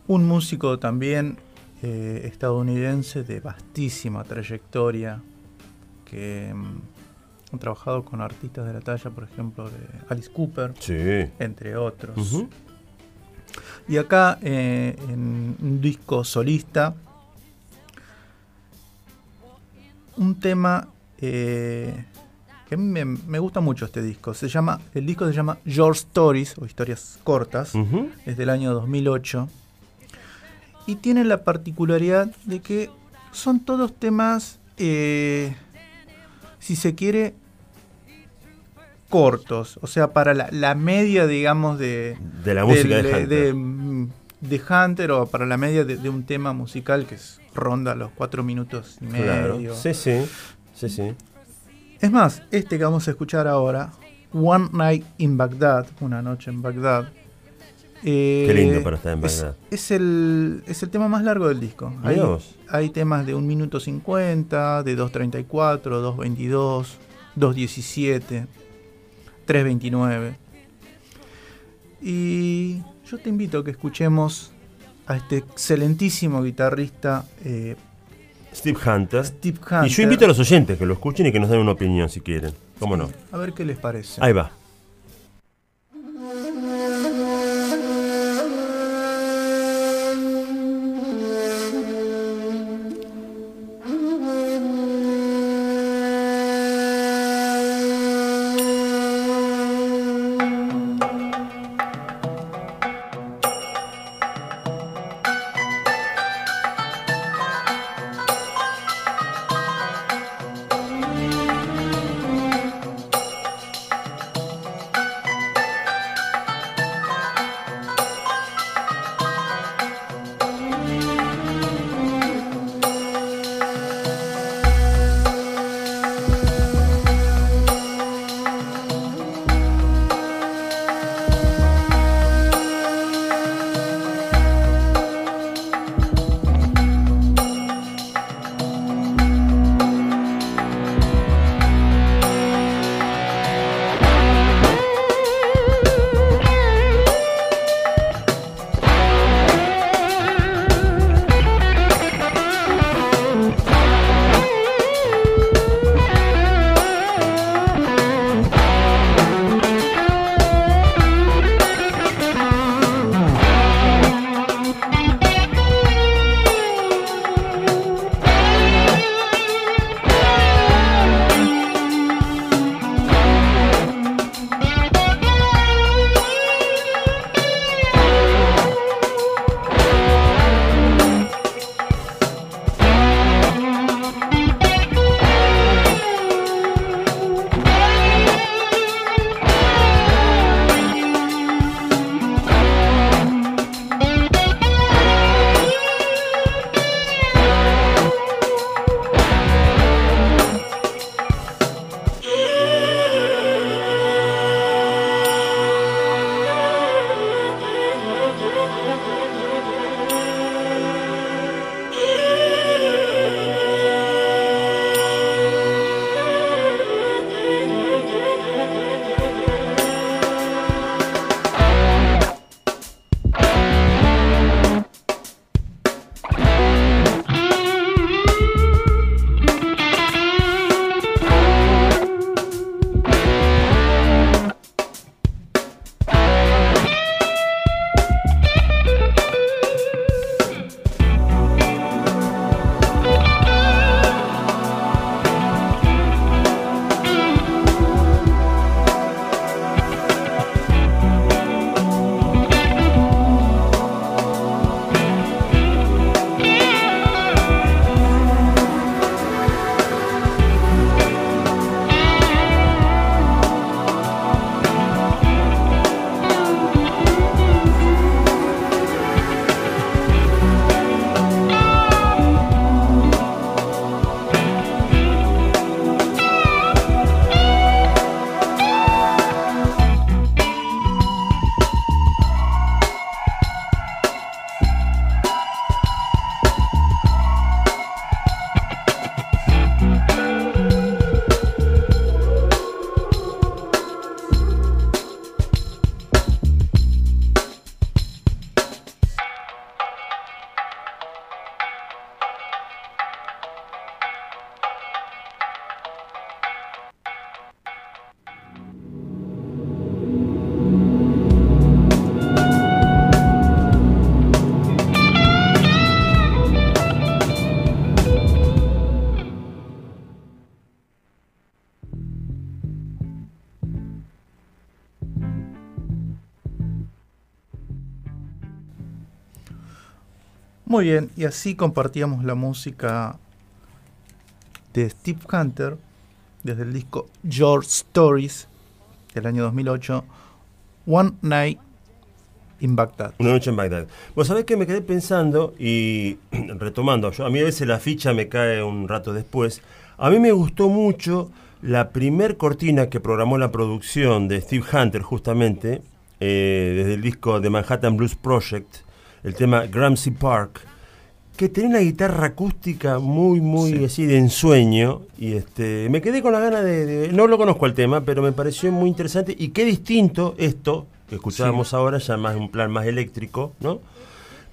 Un músico también eh, estadounidense de vastísima trayectoria que mm, ha trabajado con artistas de la talla, por ejemplo, de Alice Cooper, Sí. entre otros. Y acá eh, en un disco solista, un tema eh, que a mí me, me gusta mucho este disco. Se llama, el disco se llama Your Stories o Historias Cortas, Ujú. es del año 2008 y tiene la particularidad de que son todos temas, eh, si se quiere, cortos, o sea, para la, la media, digamos, de, De la música de del- Hunter. de, mm, de Hunter o para la media de, de un tema musical que es- ronda los cuatro minutos y Claro. medio. Sí, sí. Sí, sí. Es más, este que vamos a escuchar ahora, One Night in Baghdad, una noche en Bagdad. eh, Qué lindo para estar en es- Bagdad. Es, el, es el tema más largo del disco. Hay, hay temas de 1 minuto 50, de 2.34, 2.22, 2.17, 3.29. Y yo te invito a que escuchemos a este excelentísimo guitarrista eh, Steve Hunter. Steve Hunter. Y yo invito a los oyentes que lo escuchen y que nos den una opinión si quieren. ¿Cómo no? A ver qué les parece. Ahí va. Muy bien, y así compartíamos la música de Steve Hunter desde el disco George Stories del año 2008, One Night in Baghdad. Una noche en Bagdad. Vos sabés que me quedé pensando y retomando, yo, a mí a veces la ficha me cae un rato después. A mí me gustó mucho la primer cortina que programó la producción de Steve Hunter justamente, eh, desde el disco de Manhattan Blues Project, el tema Gramsci Park, que tenía una guitarra acústica muy, muy Sí. así de ensueño. Y este, me quedé con la gana de, de- No lo conozco el tema, pero me pareció muy interesante. Y qué distinto esto que escuchábamos ahora, ya más un plan más eléctrico, ¿no?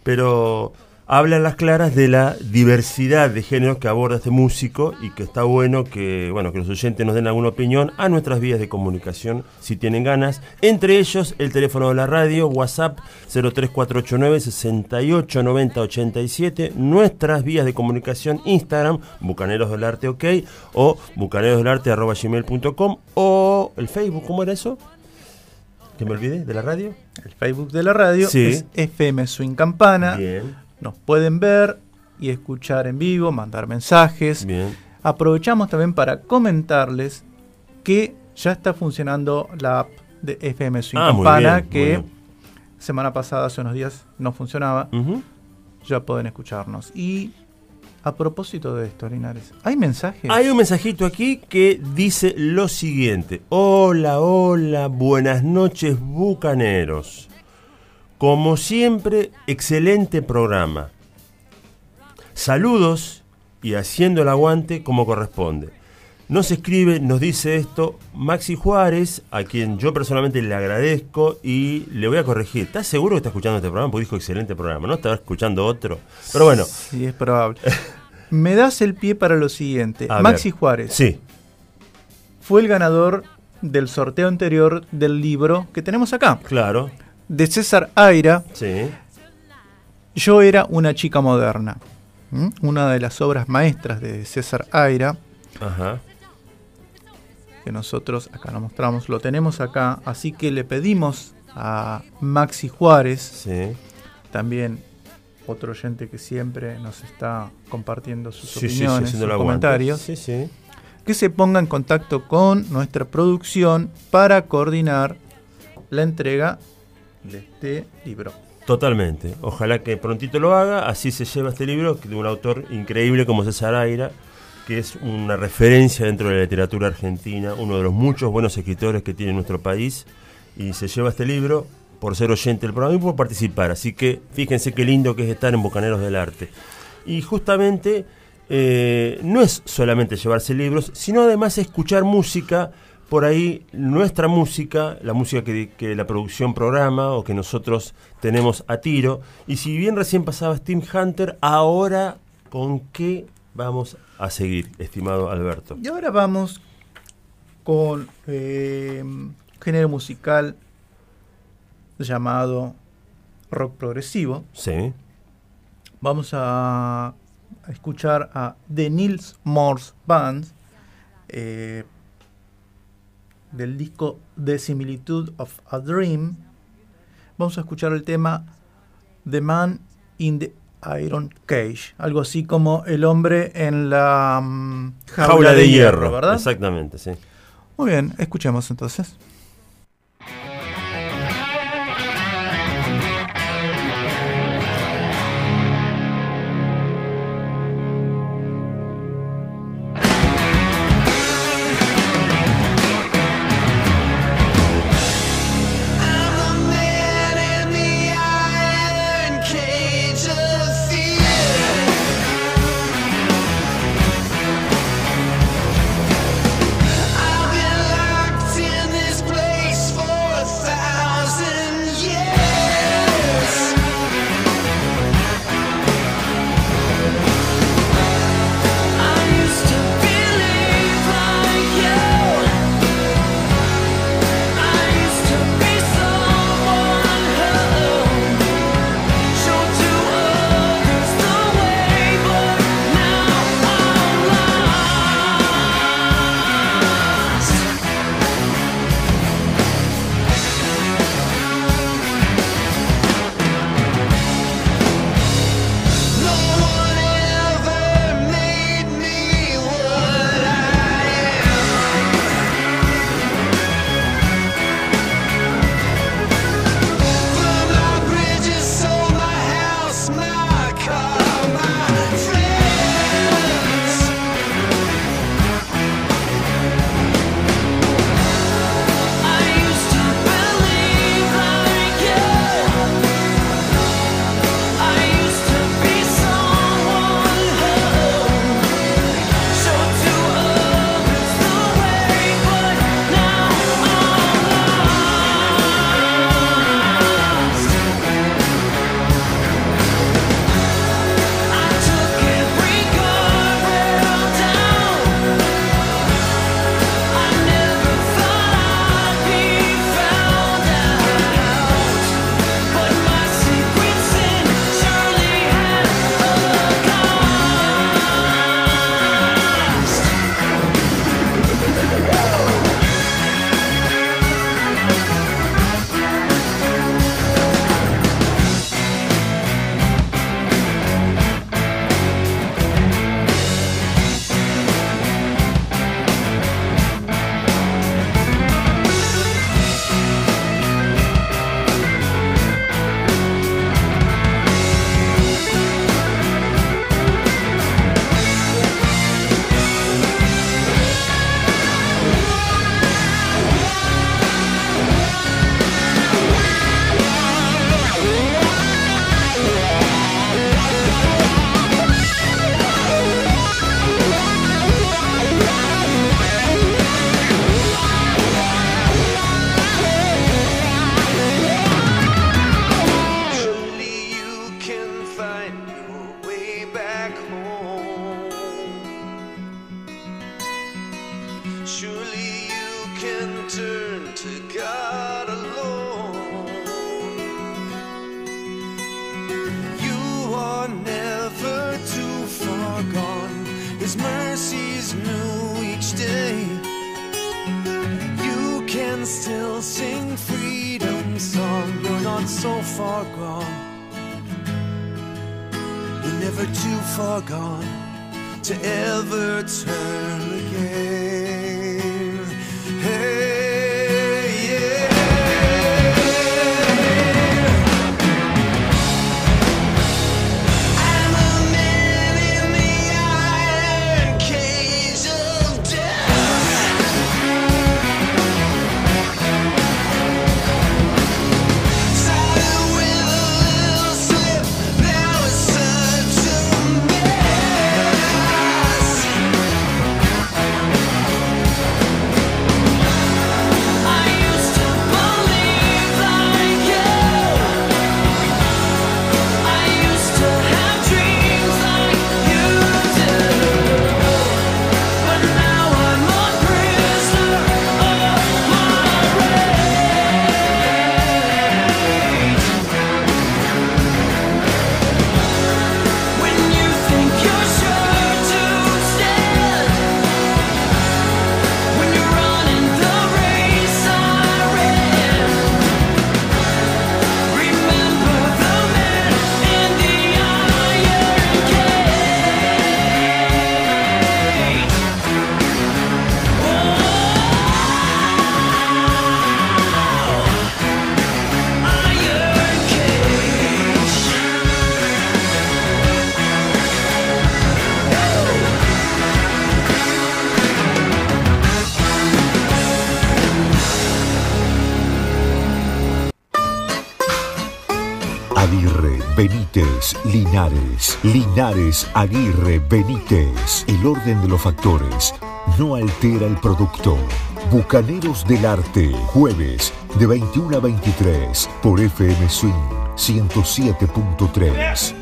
Pero habla a las claras de la diversidad de géneros que aborda este músico y que está bueno que, bueno, que los oyentes nos den alguna opinión a nuestras vías de comunicación si tienen ganas. Entre ellos, el teléfono de la radio, WhatsApp 03489 689087, nuestras vías de comunicación, Instagram, Bucaneros del Arte OK, o bucanerosdelarte.gmail.com, o el Facebook, ¿cómo era eso? ¿Que me olvidé? ¿De la radio? El Facebook de la radio Sí. es FM Swing Campana. Bien, Nos pueden ver y escuchar en vivo, mandar mensajes. bien. Aprovechamos también para comentarles que ya está funcionando la app de FM Swing Ah, Campana, bien, que semana pasada, hace unos días, no funcionaba. Ya pueden escucharnos. Y a propósito de esto, Linares, ¿hay mensajes? Hay un mensajito aquí que dice lo siguiente. Hola, hola, buenas noches, bucaneros. Como siempre, excelente programa. Saludos y haciendo el aguante como corresponde. Nos escribe, nos dice esto Maxi Juárez, a quien yo personalmente le agradezco y le voy a corregir. ¿Estás seguro que está escuchando este programa? Porque dijo excelente programa, ¿no? Estaba escuchando otro. Pero bueno, Sí, es probable. Me das el pie para lo siguiente. A Maxi ver. Juárez sí, fue el ganador del sorteo anterior del libro que tenemos acá, claro, de César Aira, sí. Yo era una chica moderna. Una de las obras maestras de César Aira, Ajá. que nosotros acá lo mostramos, lo tenemos acá, así que le pedimos a Maxi Juárez, Sí. también otro oyente que siempre nos está compartiendo sus Sí, sí, sí, opiniones, sus comentarios, Sí, sí. que se ponga en contacto con nuestra producción para coordinar la entrega de este libro. Totalmente. Ojalá que prontito lo haga. Así se lleva este libro de un autor increíble como César Aira, que es una referencia dentro de la literatura argentina, uno de los muchos buenos escritores que tiene nuestro país. Y se lleva este libro por ser oyente del programa y por participar. Así que fíjense qué lindo que es estar en Bocaneros del Arte. Y justamente eh, no es solamente llevarse libros, sino además escuchar música. Por ahí nuestra música, la música que, que la producción programa o que nosotros tenemos a tiro. Y si bien recién pasaba Steam Hunter, ahora ¿con qué vamos a seguir, estimado Alberto? Y ahora vamos con eh, un género musical llamado rock progresivo. Sí, Vamos a, a escuchar a The Nils Morse Band eh, del disco The Similitude of a Dream. Vamos a escuchar el tema The Man in the Iron Cage, algo así como el hombre en la mm, jaula, de, hierro, ¿verdad? Exactamente, sí. Muy bien, escuchemos entonces. Linares, Linares, Aguirre, Benítez. El orden de los factores no altera el producto. Bucaneros del Arte, jueves de 21 a 23 por FM Swing 107.3.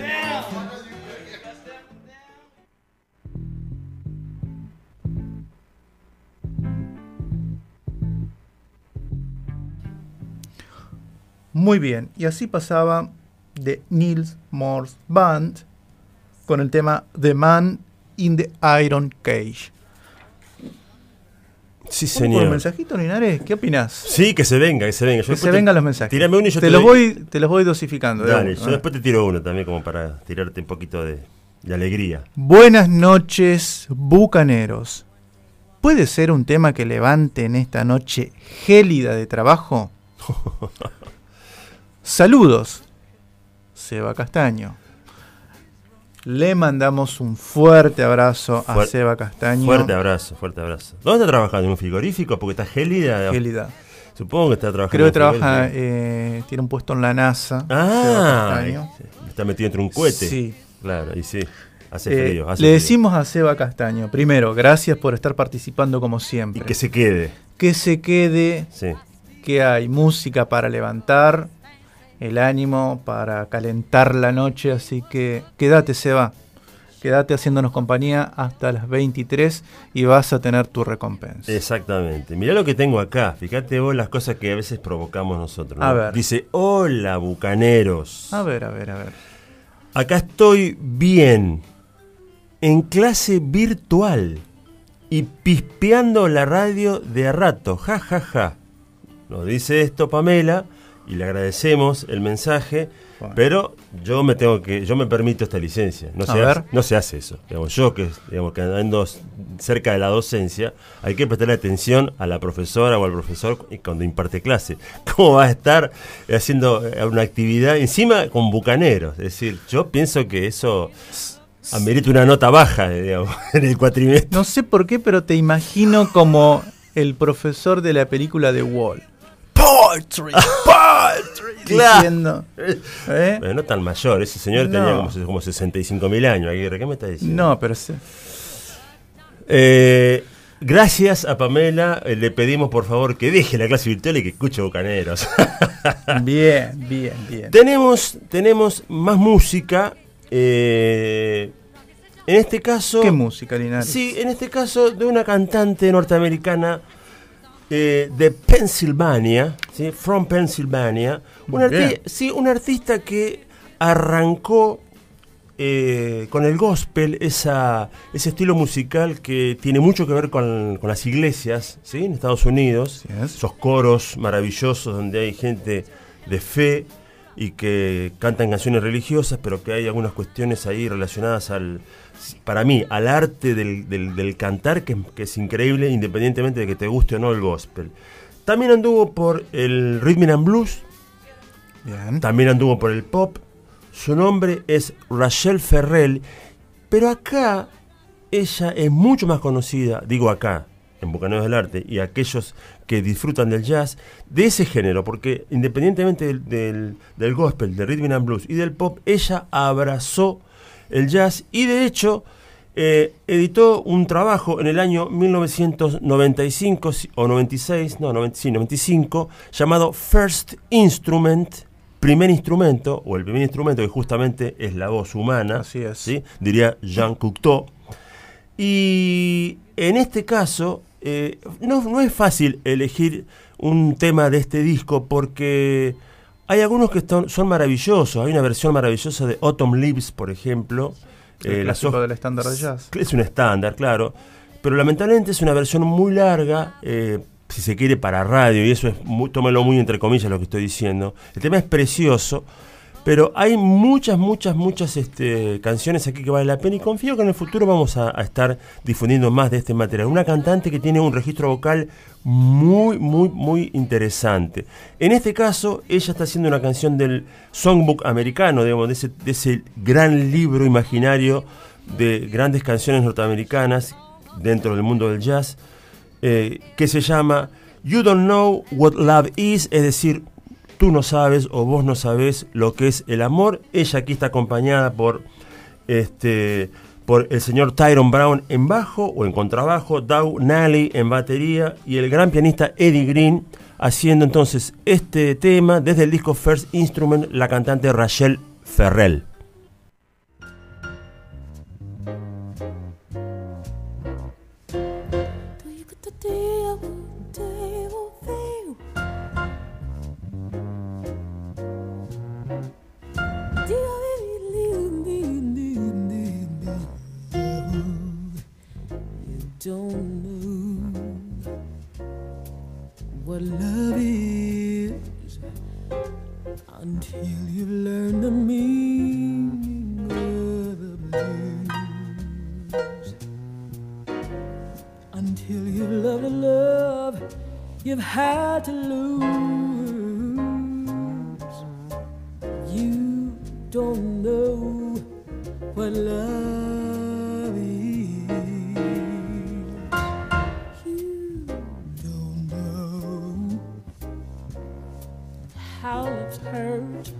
Muy bien, y así pasaba de Niels Morse Band con el tema The Man in the Iron Cage. Sí, ¿Vamos con un señor. mensajito, Linares? ¿Qué opinás? Sí, que se venga, que se venga. Yo Que se vengan los mensajes. Tirame uno y yo te, te los doy- voy, te los voy dosificando. Dale, yo ¿eh? después te tiro uno también como para tirarte un poquito de, de alegría. Buenas noches, bucaneros. ¿Puede ser un tema que levante en esta noche gélida de trabajo? Saludos, Seba Castaño. Le mandamos un fuerte abrazo a Seba Castaño. Fuerte abrazo, fuerte abrazo. ¿Dónde está trabajando? ¿En un frigorífico? Porque está gélida. Gélida. Supongo que está trabajando. Creo que trabaja, eh, tiene un puesto en la NASA. Ah, está metido entre un cohete. Sí. Claro, y sí. Hace Eh, frío. hace le frío. decimos a Seba Castaño, primero, gracias por estar participando como Y siempre. que se quede. que se quede Sí. que hay música para levantar el ánimo, para calentar la noche, así que quédate, Seba. Quédate haciéndonos compañía hasta las 23 y vas a tener tu recompensa. Exactamente. Mirá lo que tengo acá. Fíjate vos las cosas que a veces provocamos nosotros. ¿no? A ver. Dice, hola, bucaneros. A ver, a ver, a ver. Acá estoy bien, en clase virtual y pispeando la radio de a rato, ja, ja, ja. Nos dice esto Pamela y le agradecemos el mensaje, Bueno. pero yo me tengo que, yo me permito esta licencia. No A se, ver. hace, no se hace eso. Digamos, yo que, digamos, que ando cerca de la docencia, hay que prestarle atención a la profesora o al profesor cuando imparte clase. ¿Cómo va a estar haciendo eh, una actividad encima con bucaneros? Es decir, yo pienso que eso amerita una nota baja, eh, digamos, en el cuatrimestre. No sé por qué, pero te imagino como el profesor de la película The Wall. Poetry, poetry, Claro. diciendo. ¿eh? Pero no tan mayor, ese señor tenía como, como 65 mil años, Aguirre, ¿qué me está diciendo? No, pero sí. Eh, gracias a Pamela, eh, le pedimos por favor que deje la clase virtual y que escuche Bucaneros. Bien, bien, bien. tenemos, tenemos más música, eh, en este caso... ¿Qué música, Linares? Sí, en este caso de una cantante norteamericana eh, de Pensilvania, ¿sí? From Pennsylvania. Un, arti- sí, un artista que arrancó eh, con el gospel, esa, ese estilo musical que tiene mucho que ver con, con las iglesias ¿sí? en Estados Unidos. Es. Esos coros maravillosos donde hay gente de fe y que cantan canciones religiosas, pero que hay algunas cuestiones ahí relacionadas al, para mí, al arte del, del- del cantar, que, que es increíble, independientemente de que te guste o no el gospel. También anduvo por el rhythm and blues, Bien. también anduvo por el pop. Su nombre es Rachel Ferrell, pero acá ella es mucho más conocida, digo acá, en Bucaneros del Arte, y aquellos que disfrutan del jazz, de ese género, porque independientemente del, del, del gospel, del rhythm and blues y del pop, ella abrazó el jazz y de hecho eh, editó un trabajo en el año 1995 si- o 96, no, 90 sí, 95, llamado First Instrument, primer instrumento, o el primer instrumento que justamente es la voz humana, Así es. ¿sí? diría Jean Cocteau. Y en este caso, eh, no, no es fácil elegir un tema de este disco porque hay algunos que están- son maravillosos. Hay una versión maravillosa de Autumn Leaves, por ejemplo. Eh, hoj- del estándar de jazz. Es un estándar, claro. Pero lamentablemente es una versión muy larga, eh, si se quiere, para radio, y eso es, muy, tómelo muy entre comillas lo que estoy diciendo. El tema es precioso, pero hay muchas, muchas, muchas este, canciones aquí que vale la pena y confío que en el futuro vamos a, estar difundiendo más de este material. Una cantante que tiene un registro vocal muy, muy, muy interesante. En este caso, ella está haciendo una canción del songbook americano, digamos, de ese, de ese gran libro imaginario de grandes canciones norteamericanas dentro del mundo del jazz, eh, que se llama You Don't Know What Love Is, es decir, tú no sabes o vos no sabes lo que es el amor. Ella aquí está acompañada por este por el señor Tyron Brown en bajo o en contrabajo, Dow Nally en batería y el gran pianista Eddie Green haciendo entonces este tema desde el disco First Instrument la cantante Rachel Ferrell. You've had to lose. You don't know what love is. You don't know how love's hurt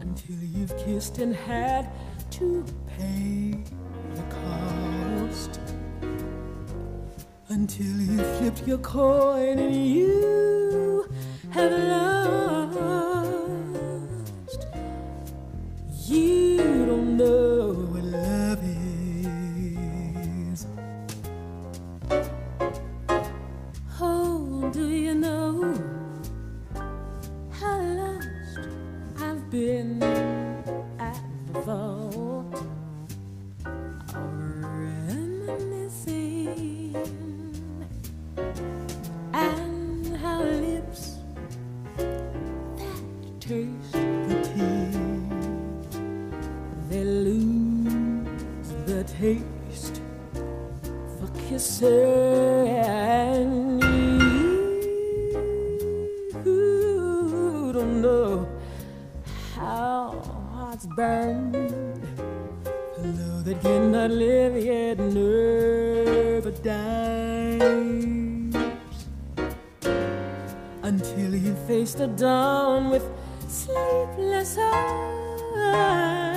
until you've kissed and had to pay Until you flipped your coin and you have lost. You don't know that live yet never dies until you face the dawn with sleepless eyes.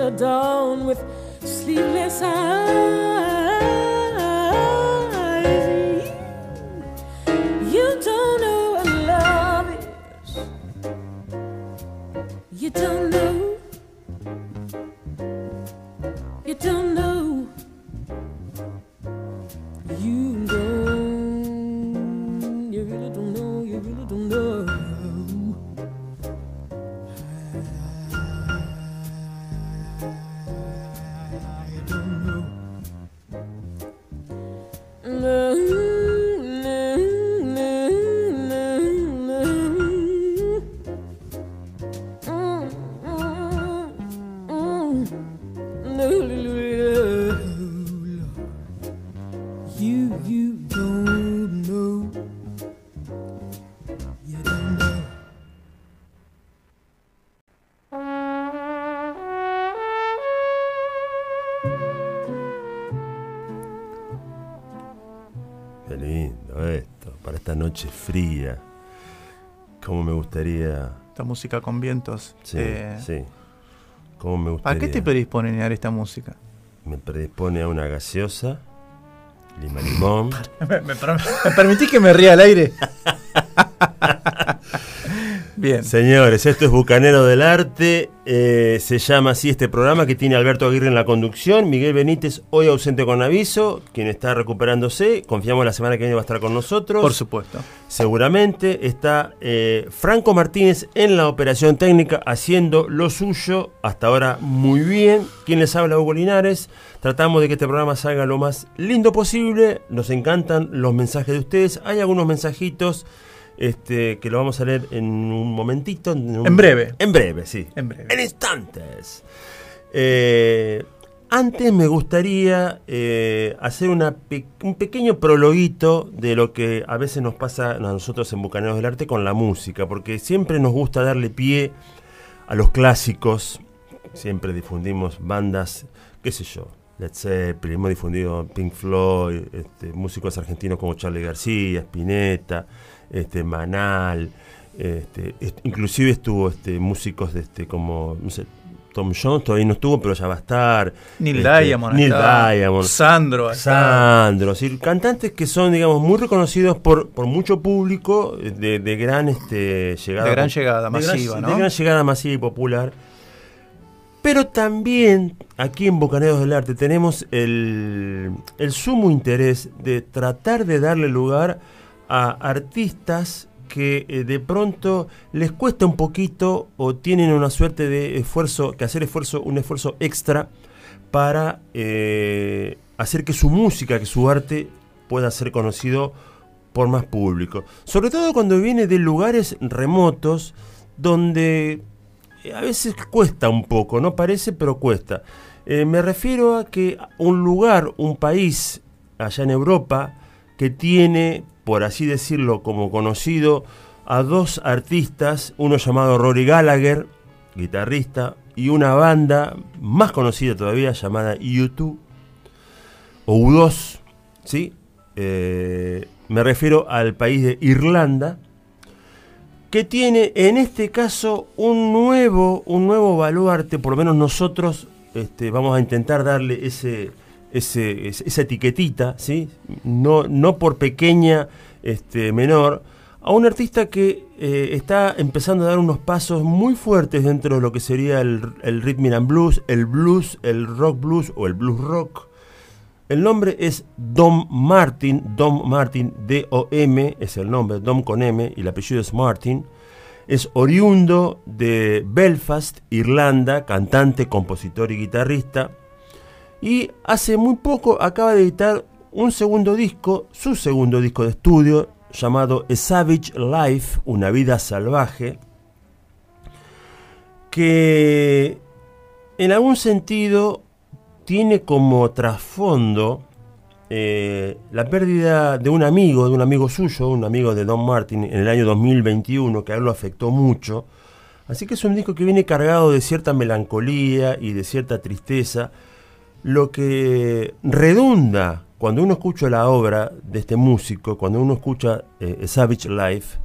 You Esta música con vientos. Sí, eh, sí. Cómo me ¿A gustaría. qué te predispone esta música? Me predispone a una gaseosa, lima limón. ¿Me, me me permitís que me ría al aire? Bien. Señores, esto es Bucanero del Arte. eh, se llama así este programa que tiene Alberto Aguirre en la conducción. Miguel Benítez, hoy ausente con aviso, quien está recuperándose. Confiamos la semana que viene va a estar con nosotros. Por supuesto. Seguramente está eh, Franco Martínez en la operación técnica haciendo lo suyo. Hasta ahora muy bien. Quien les habla, Hugo Linares. Tratamos de que este programa salga lo más lindo posible. Nos encantan los mensajes de ustedes. Hay algunos mensajitos este, que lo vamos a leer en un momentito. un- En breve. En breve, sí. En breve. En instantes. Eh, antes me gustaría eh, hacer una un pequeño prologuito de lo que a veces nos pasa a nosotros en Bucaneros del Arte con la música, porque siempre nos gusta darle pie a los clásicos. Siempre difundimos bandas, qué sé yo, Led Zeppelin, hemos difundido Pink Floyd, este, músicos argentinos como Charlie García, Spinetta, este, Manal, este, est- inclusive estuvo este, músicos de este, como, no sé, Tom Jones todavía no estuvo, pero ya va a estar. Neil Este, Diamond. Neil. Diamond. Sandro. Sandro, decir, cantantes que son, digamos, muy reconocidos por, por mucho público, de, de gran este, llegada. De gran llegada de gran- masiva, ¿no? De gran llegada masiva y popular. Pero también aquí en Bocaneros del Arte tenemos el, el sumo interés de tratar de darle lugar a artistas que eh, de pronto les cuesta un poquito o tienen una suerte de esfuerzo, que hacer esfuerzo, un esfuerzo extra para eh, hacer que su música, que su arte pueda ser conocido por más público. Sobre todo cuando viene de lugares remotos donde eh, a veces cuesta un poco, no parece, pero cuesta. Me refiero a que un lugar, un país allá en Europa, que tiene, por así decirlo, como conocido a dos artistas, uno llamado Rory Gallagher, guitarrista, y una banda más conocida todavía llamada U2 o U2, ¿sí? Eh, me refiero al país de Irlanda, que tiene en este caso un nuevo, un nuevo baluarte, por lo menos nosotros este, vamos a intentar darle ese, esa etiquetita, ¿sí? no, no por pequeña, este, menor, a un artista que eh, está empezando a dar unos pasos muy fuertes dentro de lo que sería el, el rhythm and blues, el blues, el rock blues o el blues rock. El nombre es Dom Martin, Dom Martin, D-O-M, es el nombre, Dom con M, y el apellido es Martin. Es oriundo de Belfast, Irlanda, cantante, compositor y guitarrista. Y hace muy poco acaba de editar un segundo disco, su segundo disco de estudio, llamado A Savage Life, Una vida salvaje, que en algún sentido tiene como trasfondo eh, la pérdida de un amigo, de un amigo suyo, un amigo de Don Martin en el año 2021, que a él lo afectó mucho. Así que es un disco que viene cargado de cierta melancolía y de cierta tristeza, lo que redunda cuando uno escucha la obra de este músico, cuando uno escucha eh, Savage Life,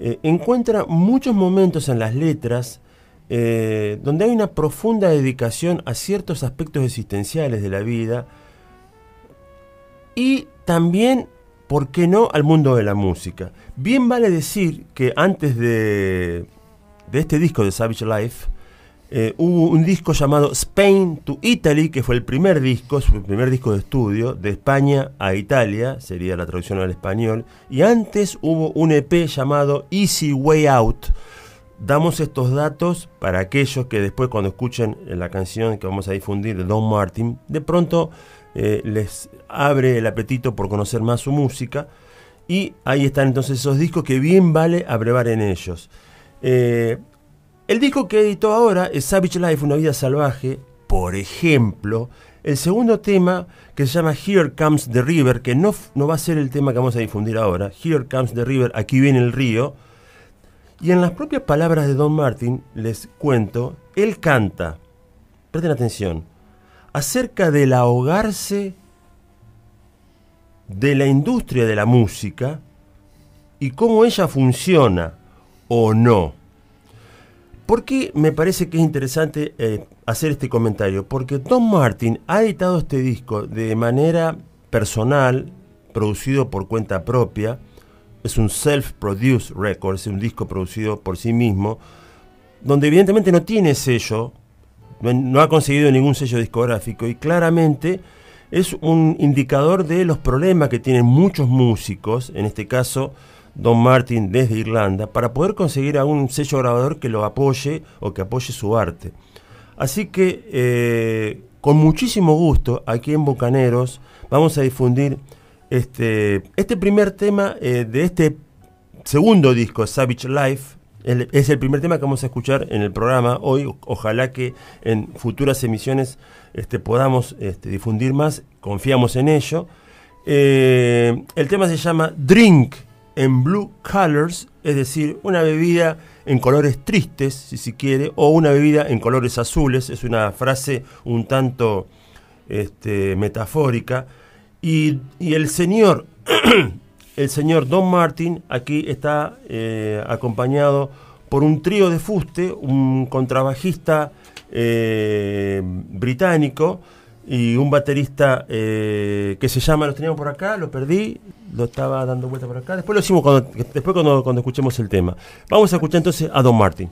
eh, encuentra muchos momentos en las letras eh, donde hay una profunda dedicación a ciertos aspectos existenciales de la vida y también, ¿por qué no?, al mundo de la música. Bien vale decir que antes de, de este disco de Savage Life, eh, hubo un disco llamado Spain to Italy, que fue el primer disco, su primer disco de estudio, de España a Italia, sería la traducción al español, y antes hubo un EP llamado Easy Way Out. Damos estos datos para aquellos que después cuando escuchen la canción que vamos a difundir de Don Martin, de pronto eh, les abre el apetito por conocer más su música, y ahí están entonces esos discos que bien vale abrevar en ellos. Eh, el disco que editó ahora es Savage Life, una vida salvaje. Por ejemplo, el segundo tema que se llama Here Comes the River, que no, no va a ser el tema que vamos a difundir ahora. Here Comes the River, aquí viene el río. Y en las propias palabras de Don Martin, les cuento, él canta, presten atención, acerca del ahogarse de la industria de la música y cómo ella funciona o no. ¿Por qué me parece que es interesante eh, hacer este comentario? Porque Don Martin ha editado este disco de manera personal, producido por cuenta propia. Es un self-produced record, es un disco producido por sí mismo, donde evidentemente no tiene sello, no ha conseguido ningún sello discográfico y claramente es un indicador de los problemas que tienen muchos músicos, en este caso Don Martin desde Irlanda, para poder conseguir a un sello grabador que lo apoye o que apoye su arte. Así que eh, con muchísimo gusto aquí en Bocaneros vamos a difundir este, este primer tema eh, de este segundo disco, Savage Life. Es el primer tema que vamos a escuchar en el programa hoy. Ojalá que en futuras emisiones este, podamos este, difundir más. Confiamos en ello. Eh, el tema se llama Drink en Blue Colors, es decir, una bebida en colores tristes, si se quiere, o una bebida en colores azules. Es una frase un tanto este, metafórica. Y, y el señor, el señor Don Martin, aquí está eh, acompañado por un trío de fuste, un contrabajista eh, británico y un baterista eh, que se llama, lo teníamos por acá, lo perdí, lo estaba dando vuelta por acá. Después lo hicimos cuando, después cuando, cuando escuchemos el tema. Vamos a escuchar entonces a Don Martin.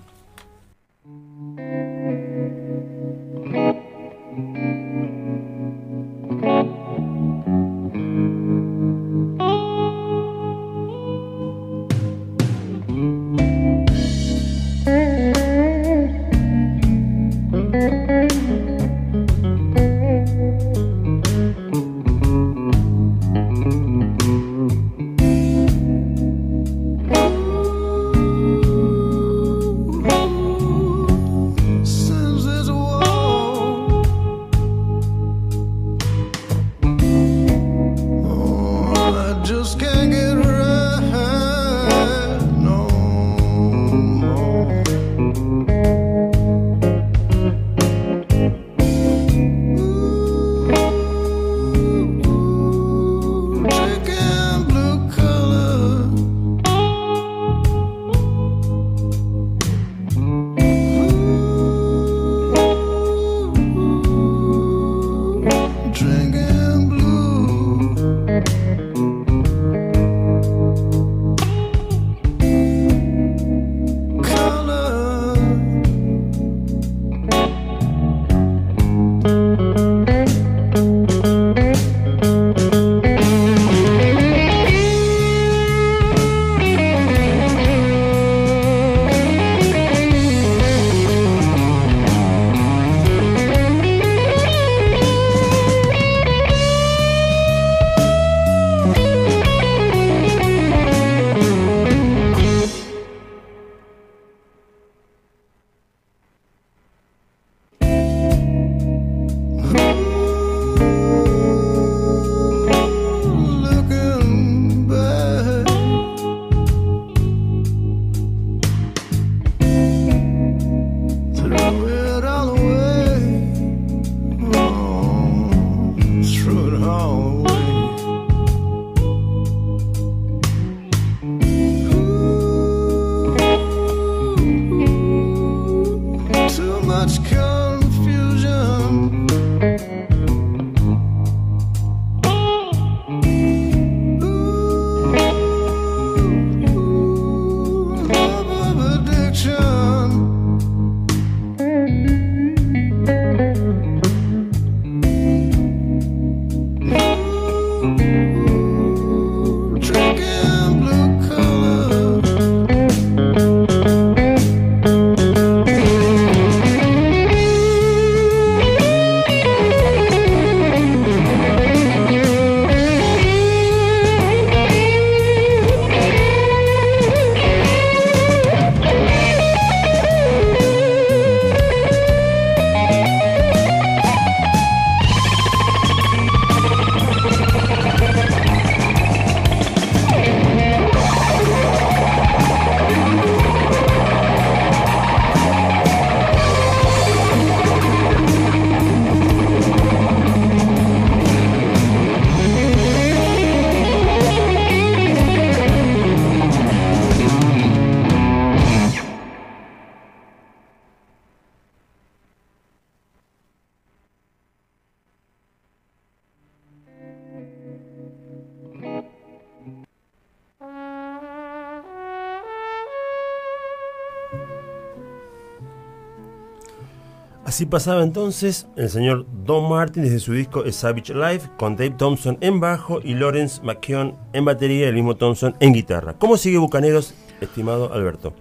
Así pasaba entonces el señor Don Martin desde su disco A Savage Life con Dave Thompson en bajo y Lawrence McKeown en batería y el mismo Thompson en guitarra. ¿Cómo sigue Bucaneros, estimado Alberto?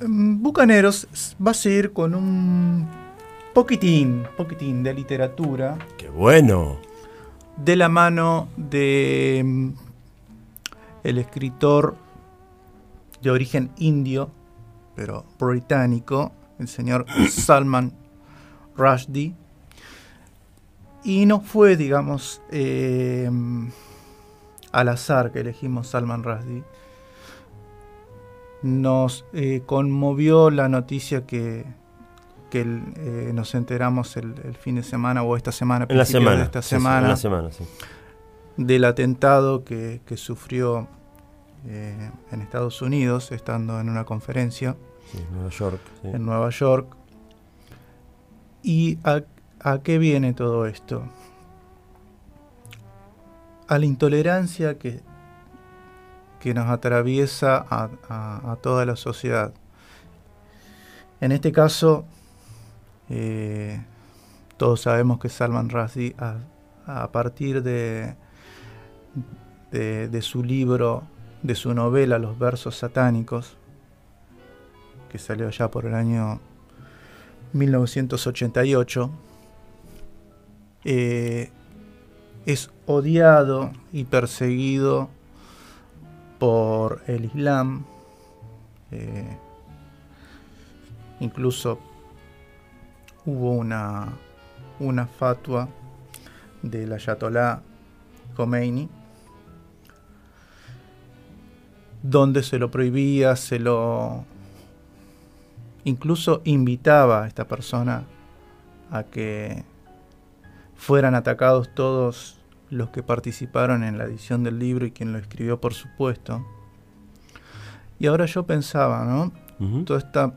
Mm, Bucaneros va a seguir con un poquitín, poquitín de literatura ¡Qué bueno! de la mano de mm, el escritor de origen indio, pero británico, el señor Salman Rushdie. Y no fue, digamos, eh, al azar que elegimos Salman Rushdie. Nos eh, conmovió la noticia que, que eh, nos enteramos el, el fin de semana o esta semana, En la semana. de esta sí, semana, en la semana, sí. del atentado que, que sufrió en Estados Unidos, estando en una conferencia sí, Nueva York. en Nueva York. ¿Y a, qué viene todo esto? A la intolerancia que, que nos atraviesa a, toda la sociedad. En este caso, eh, todos sabemos que Salman Rushdie, a, partir de, de su libro, de su novela Los versos satánicos, que salió ya por el año 1988, eh, es odiado y perseguido por el Islam. eh, incluso hubo una, una fatua del Ayatollah Khomeini donde se lo prohibía, se lo incluso invitaba a esta persona a que fueran atacados todos los que participaron en la edición del libro y quien lo escribió, por supuesto. Y ahora yo pensaba, ¿no? Toda esta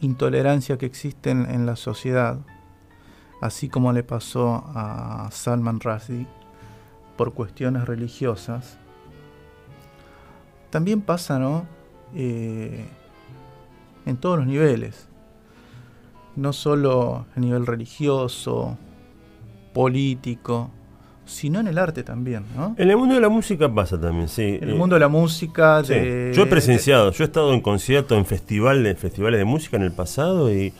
intolerancia que existe en, en la sociedad, así como le pasó a Salman Rushdie por cuestiones religiosas, también pasa, ¿no? Eh, en todos los niveles. No solo a nivel religioso, político, sino en el arte también, ¿no? En el mundo de la música pasa también, sí. En el Eh, mundo de la música, sí. de... Yo he presenciado, yo he estado en conciertos, en festivales, festivales de música en el pasado y,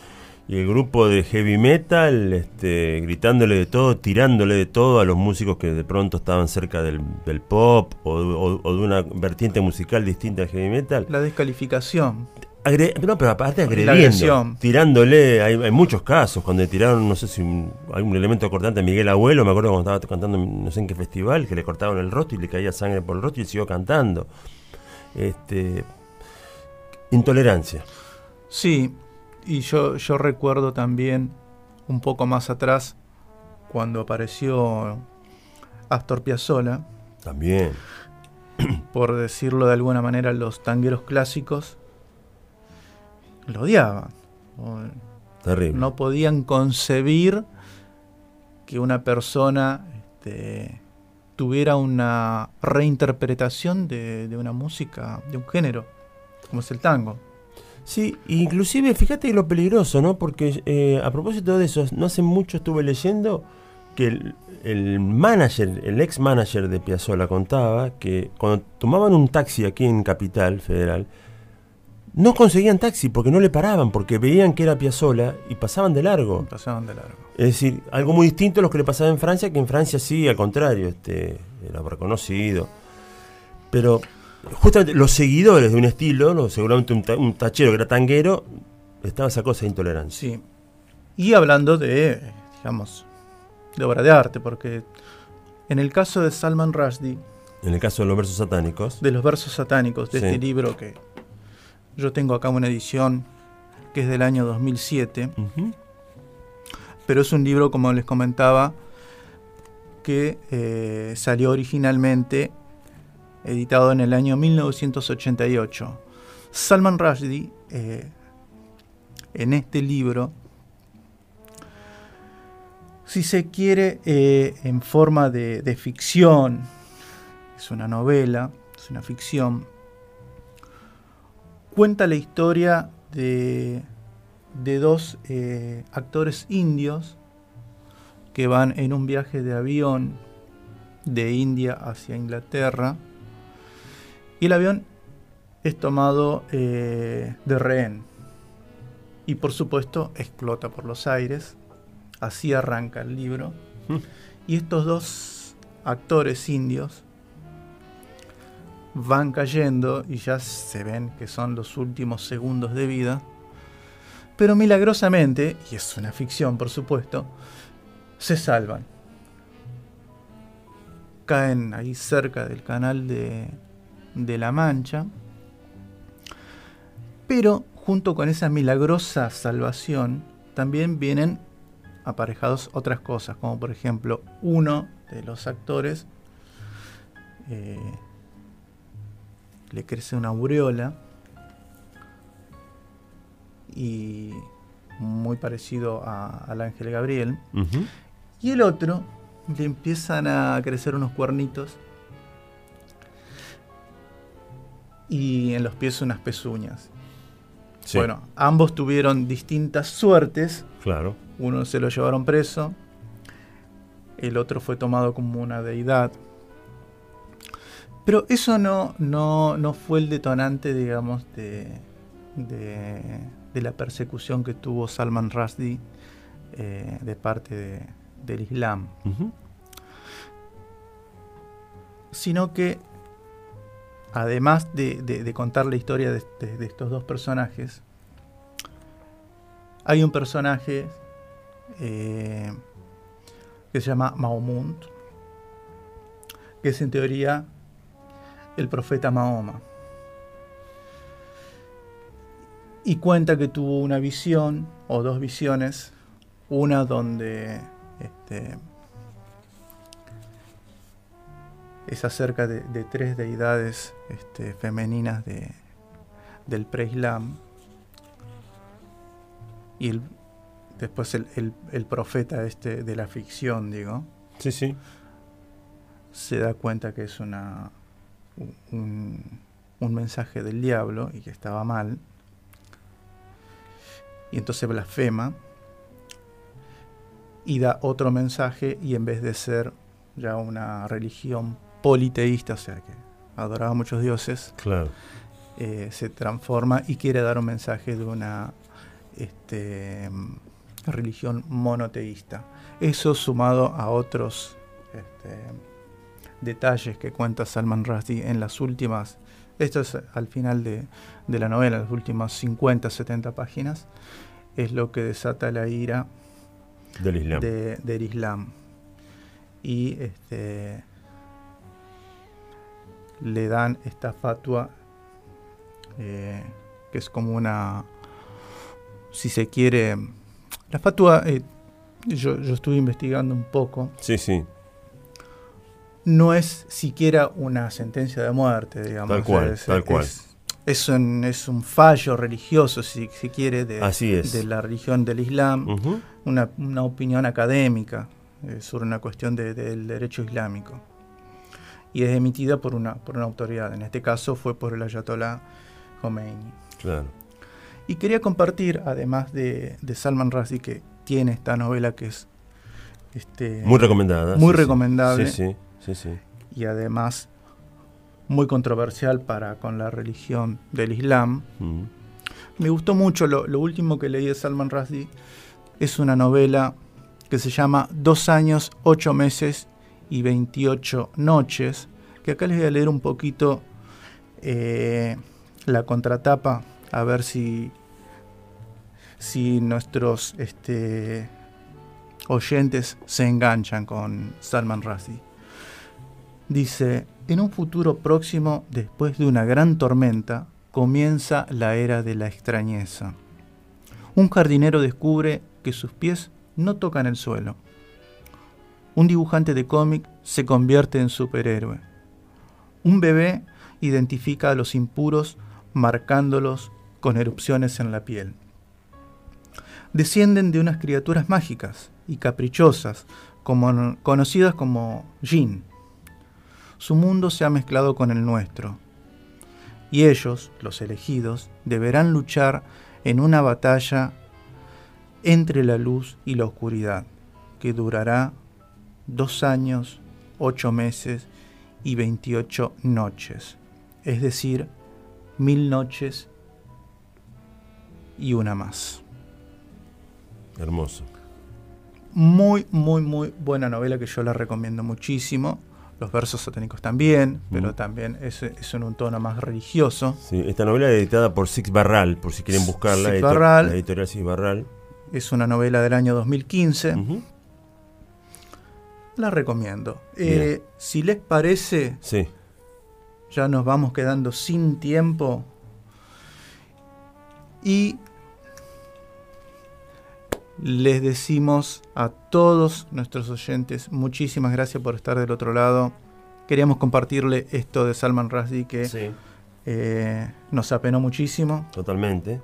y el grupo de heavy metal este, gritándole de todo, tirándole de todo a los músicos que de pronto estaban cerca del, del pop o, o- o de una vertiente musical distinta al heavy metal. La descalificación. Agre- no, pero aparte agrediendo, tirándole, hay, hay muchos casos, cuando le tiraron, no sé si un- hay un elemento cortante a Miguel Abuelo, me acuerdo cuando estaba cantando, no sé en qué festival, que le cortaban el rostro y le caía sangre por el rostro y siguió cantando. Este, intolerancia. Sí, y yo, yo recuerdo también un poco más atrás cuando apareció Astor Piazzolla, También. por decirlo de alguna manera, los tangueros clásicos lo odiaban. Terrible. No podían concebir que una persona este, tuviera una reinterpretación de, de una música, de un género, como es el tango. Sí, inclusive fíjate lo peligroso, ¿no? Porque eh, a propósito de eso, no hace mucho estuve leyendo que el, el manager, el ex manager de Piazzolla contaba que cuando tomaban un taxi aquí en Capital Federal, no conseguían taxi porque no le paraban, porque veían que era Piazzolla y pasaban de largo. Pasaban de largo. Es decir, algo muy distinto a lo que le pasaba en Francia, que en Francia sí, al contrario, este, era reconocido. Pero justamente los seguidores de un estilo, ¿no? seguramente un, ta- un tachero que era tanguero, estaba esa cosa de intolerancia. Sí. Y hablando de, digamos, de obra de arte, porque en el caso de Salman Rushdie, En el caso de los versos satánicos, de los versos satánicos, de Sí. este libro que yo tengo acá una edición que es del año 2007, ujú, pero es un libro, como les comentaba, que eh, salió originalmente editado en el año 1988. Salman Rushdie, eh, en este libro, si se quiere, eh, en forma de, de ficción, es una novela, es una ficción, cuenta la historia de, de dos eh, actores indios que van en un viaje de avión de India hacia Inglaterra y el avión es tomado eh, de rehén y por supuesto explota por los aires. Así arranca el libro. Mm. Y estos dos actores indios van cayendo y ya se ven que son los últimos segundos de vida. Pero milagrosamente, y es una ficción por supuesto, se salvan. Caen ahí cerca del canal de, de la Mancha. Pero junto con esa milagrosa salvación también vienen aparejados otras cosas, como por ejemplo uno de los actores eh, le crece una aureola y muy parecido a- al ángel Gabriel. Y el otro le empiezan a crecer unos cuernitos y en los pies unas pezuñas. Sí, Bueno, ambos tuvieron distintas suertes. claro. Uno se lo llevaron preso, el otro fue tomado como una deidad. Pero eso no, no, no fue el detonante, digamos, de, de, de la persecución que tuvo Salman Rushdie eh, de parte de- del Islam. Sino que además de, contar la historia de, estos dos personajes, hay un personaje eh, que se llama Mahomund, que es en teoría el profeta Mahoma. Y cuenta que tuvo una visión o dos visiones, una donde este, es acerca de, de tres deidades este, femeninas de, del pre-Islam. Y el- después el, el- el profeta este de la ficción, digo, Sí, sí. se da cuenta que es una, un, un mensaje del diablo y que estaba mal. Y entonces blasfema y da otro mensaje y en vez de ser ya una religión politeísta, o sea que adoraba a muchos dioses, Claro. eh, se transforma y quiere dar un mensaje de una este, religión monoteísta. Eso sumado a otros este, detalles que cuenta Salman Rushdie en las últimas, esto es al final de, de la novela, las últimas 50, 70 páginas, es lo que desata la ira Del Islam. de- del Islam. Y este, le dan esta fatua, eh, que es como una, si se quiere, la fatua, eh, yo, yo estuve investigando un poco, Sí, sí. No es siquiera una sentencia de muerte, digamos. Tal cual, es, tal cual. Es, es un, es un fallo religioso, si se quiere, de, Así es. de la religión del Islam una, una opinión académica eh, sobre una cuestión de- del derecho islámico. Y es emitida por una, por una autoridad. En este caso fue por el Ayatollah Khomeini. Claro. Y quería compartir, además de, de Salman Rushdie, que tiene esta novela que es este, Muy recomendada. muy sí. recomendable. Sí, sí, sí, sí. y además muy controversial para con la religión del Islam. Mm. Me gustó mucho lo, lo último que leí de Salman Rushdie. Es una novela que se llama Dos años, ocho meses y 28 noches. Que acá les voy a leer un poquito eh, la contratapa, a ver si, si nuestros este, oyentes se enganchan con Salman Rushdie. Dice, en un futuro próximo, después de una gran tormenta, comienza la era de la extrañeza. Un jardinero descubre que sus pies no tocan el suelo. Un dibujante de cómic se convierte en superhéroe. Un bebé identifica a los impuros marcándolos con erupciones en la piel. Descienden de unas criaturas mágicas y caprichosas, conocidas como Jin. Su mundo se ha mezclado con el nuestro, y ellos, los elegidos, deberán luchar en una batalla Entre la luz y la oscuridad, que durará dos años, ocho meses y 28 noches, es decir, mil noches y una más. Hermoso. Muy, muy, muy buena novela que yo la recomiendo muchísimo. Los versos satánicos también, pero Mm. también es, es en un tono más religioso. Sí, esta novela es editada por Six Barral, por si quieren buscarla. Six Barral. La editorial Six Barral. Es una novela del año 2015. Ujú. La recomiendo. Eh, si les parece, Sí. ya nos vamos quedando sin tiempo. Y les decimos a todos nuestros oyentes muchísimas gracias por estar del otro lado. Queríamos compartirle esto de Salman Rushdie que Sí, eh, nos apenó muchísimo. totalmente.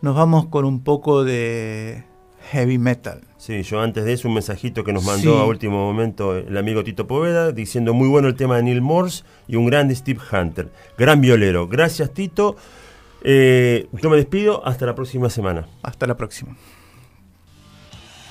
Nos vamos con un poco de heavy metal. Sí, yo antes de eso un mensajito que nos mandó Sí. a último momento el amigo Tito Poveda diciendo muy bueno el tema de Neil Morse y un grande Steve Hunter. Gran violero. Gracias Tito. Eh, yo me despido. Hasta la próxima semana. Hasta la próxima.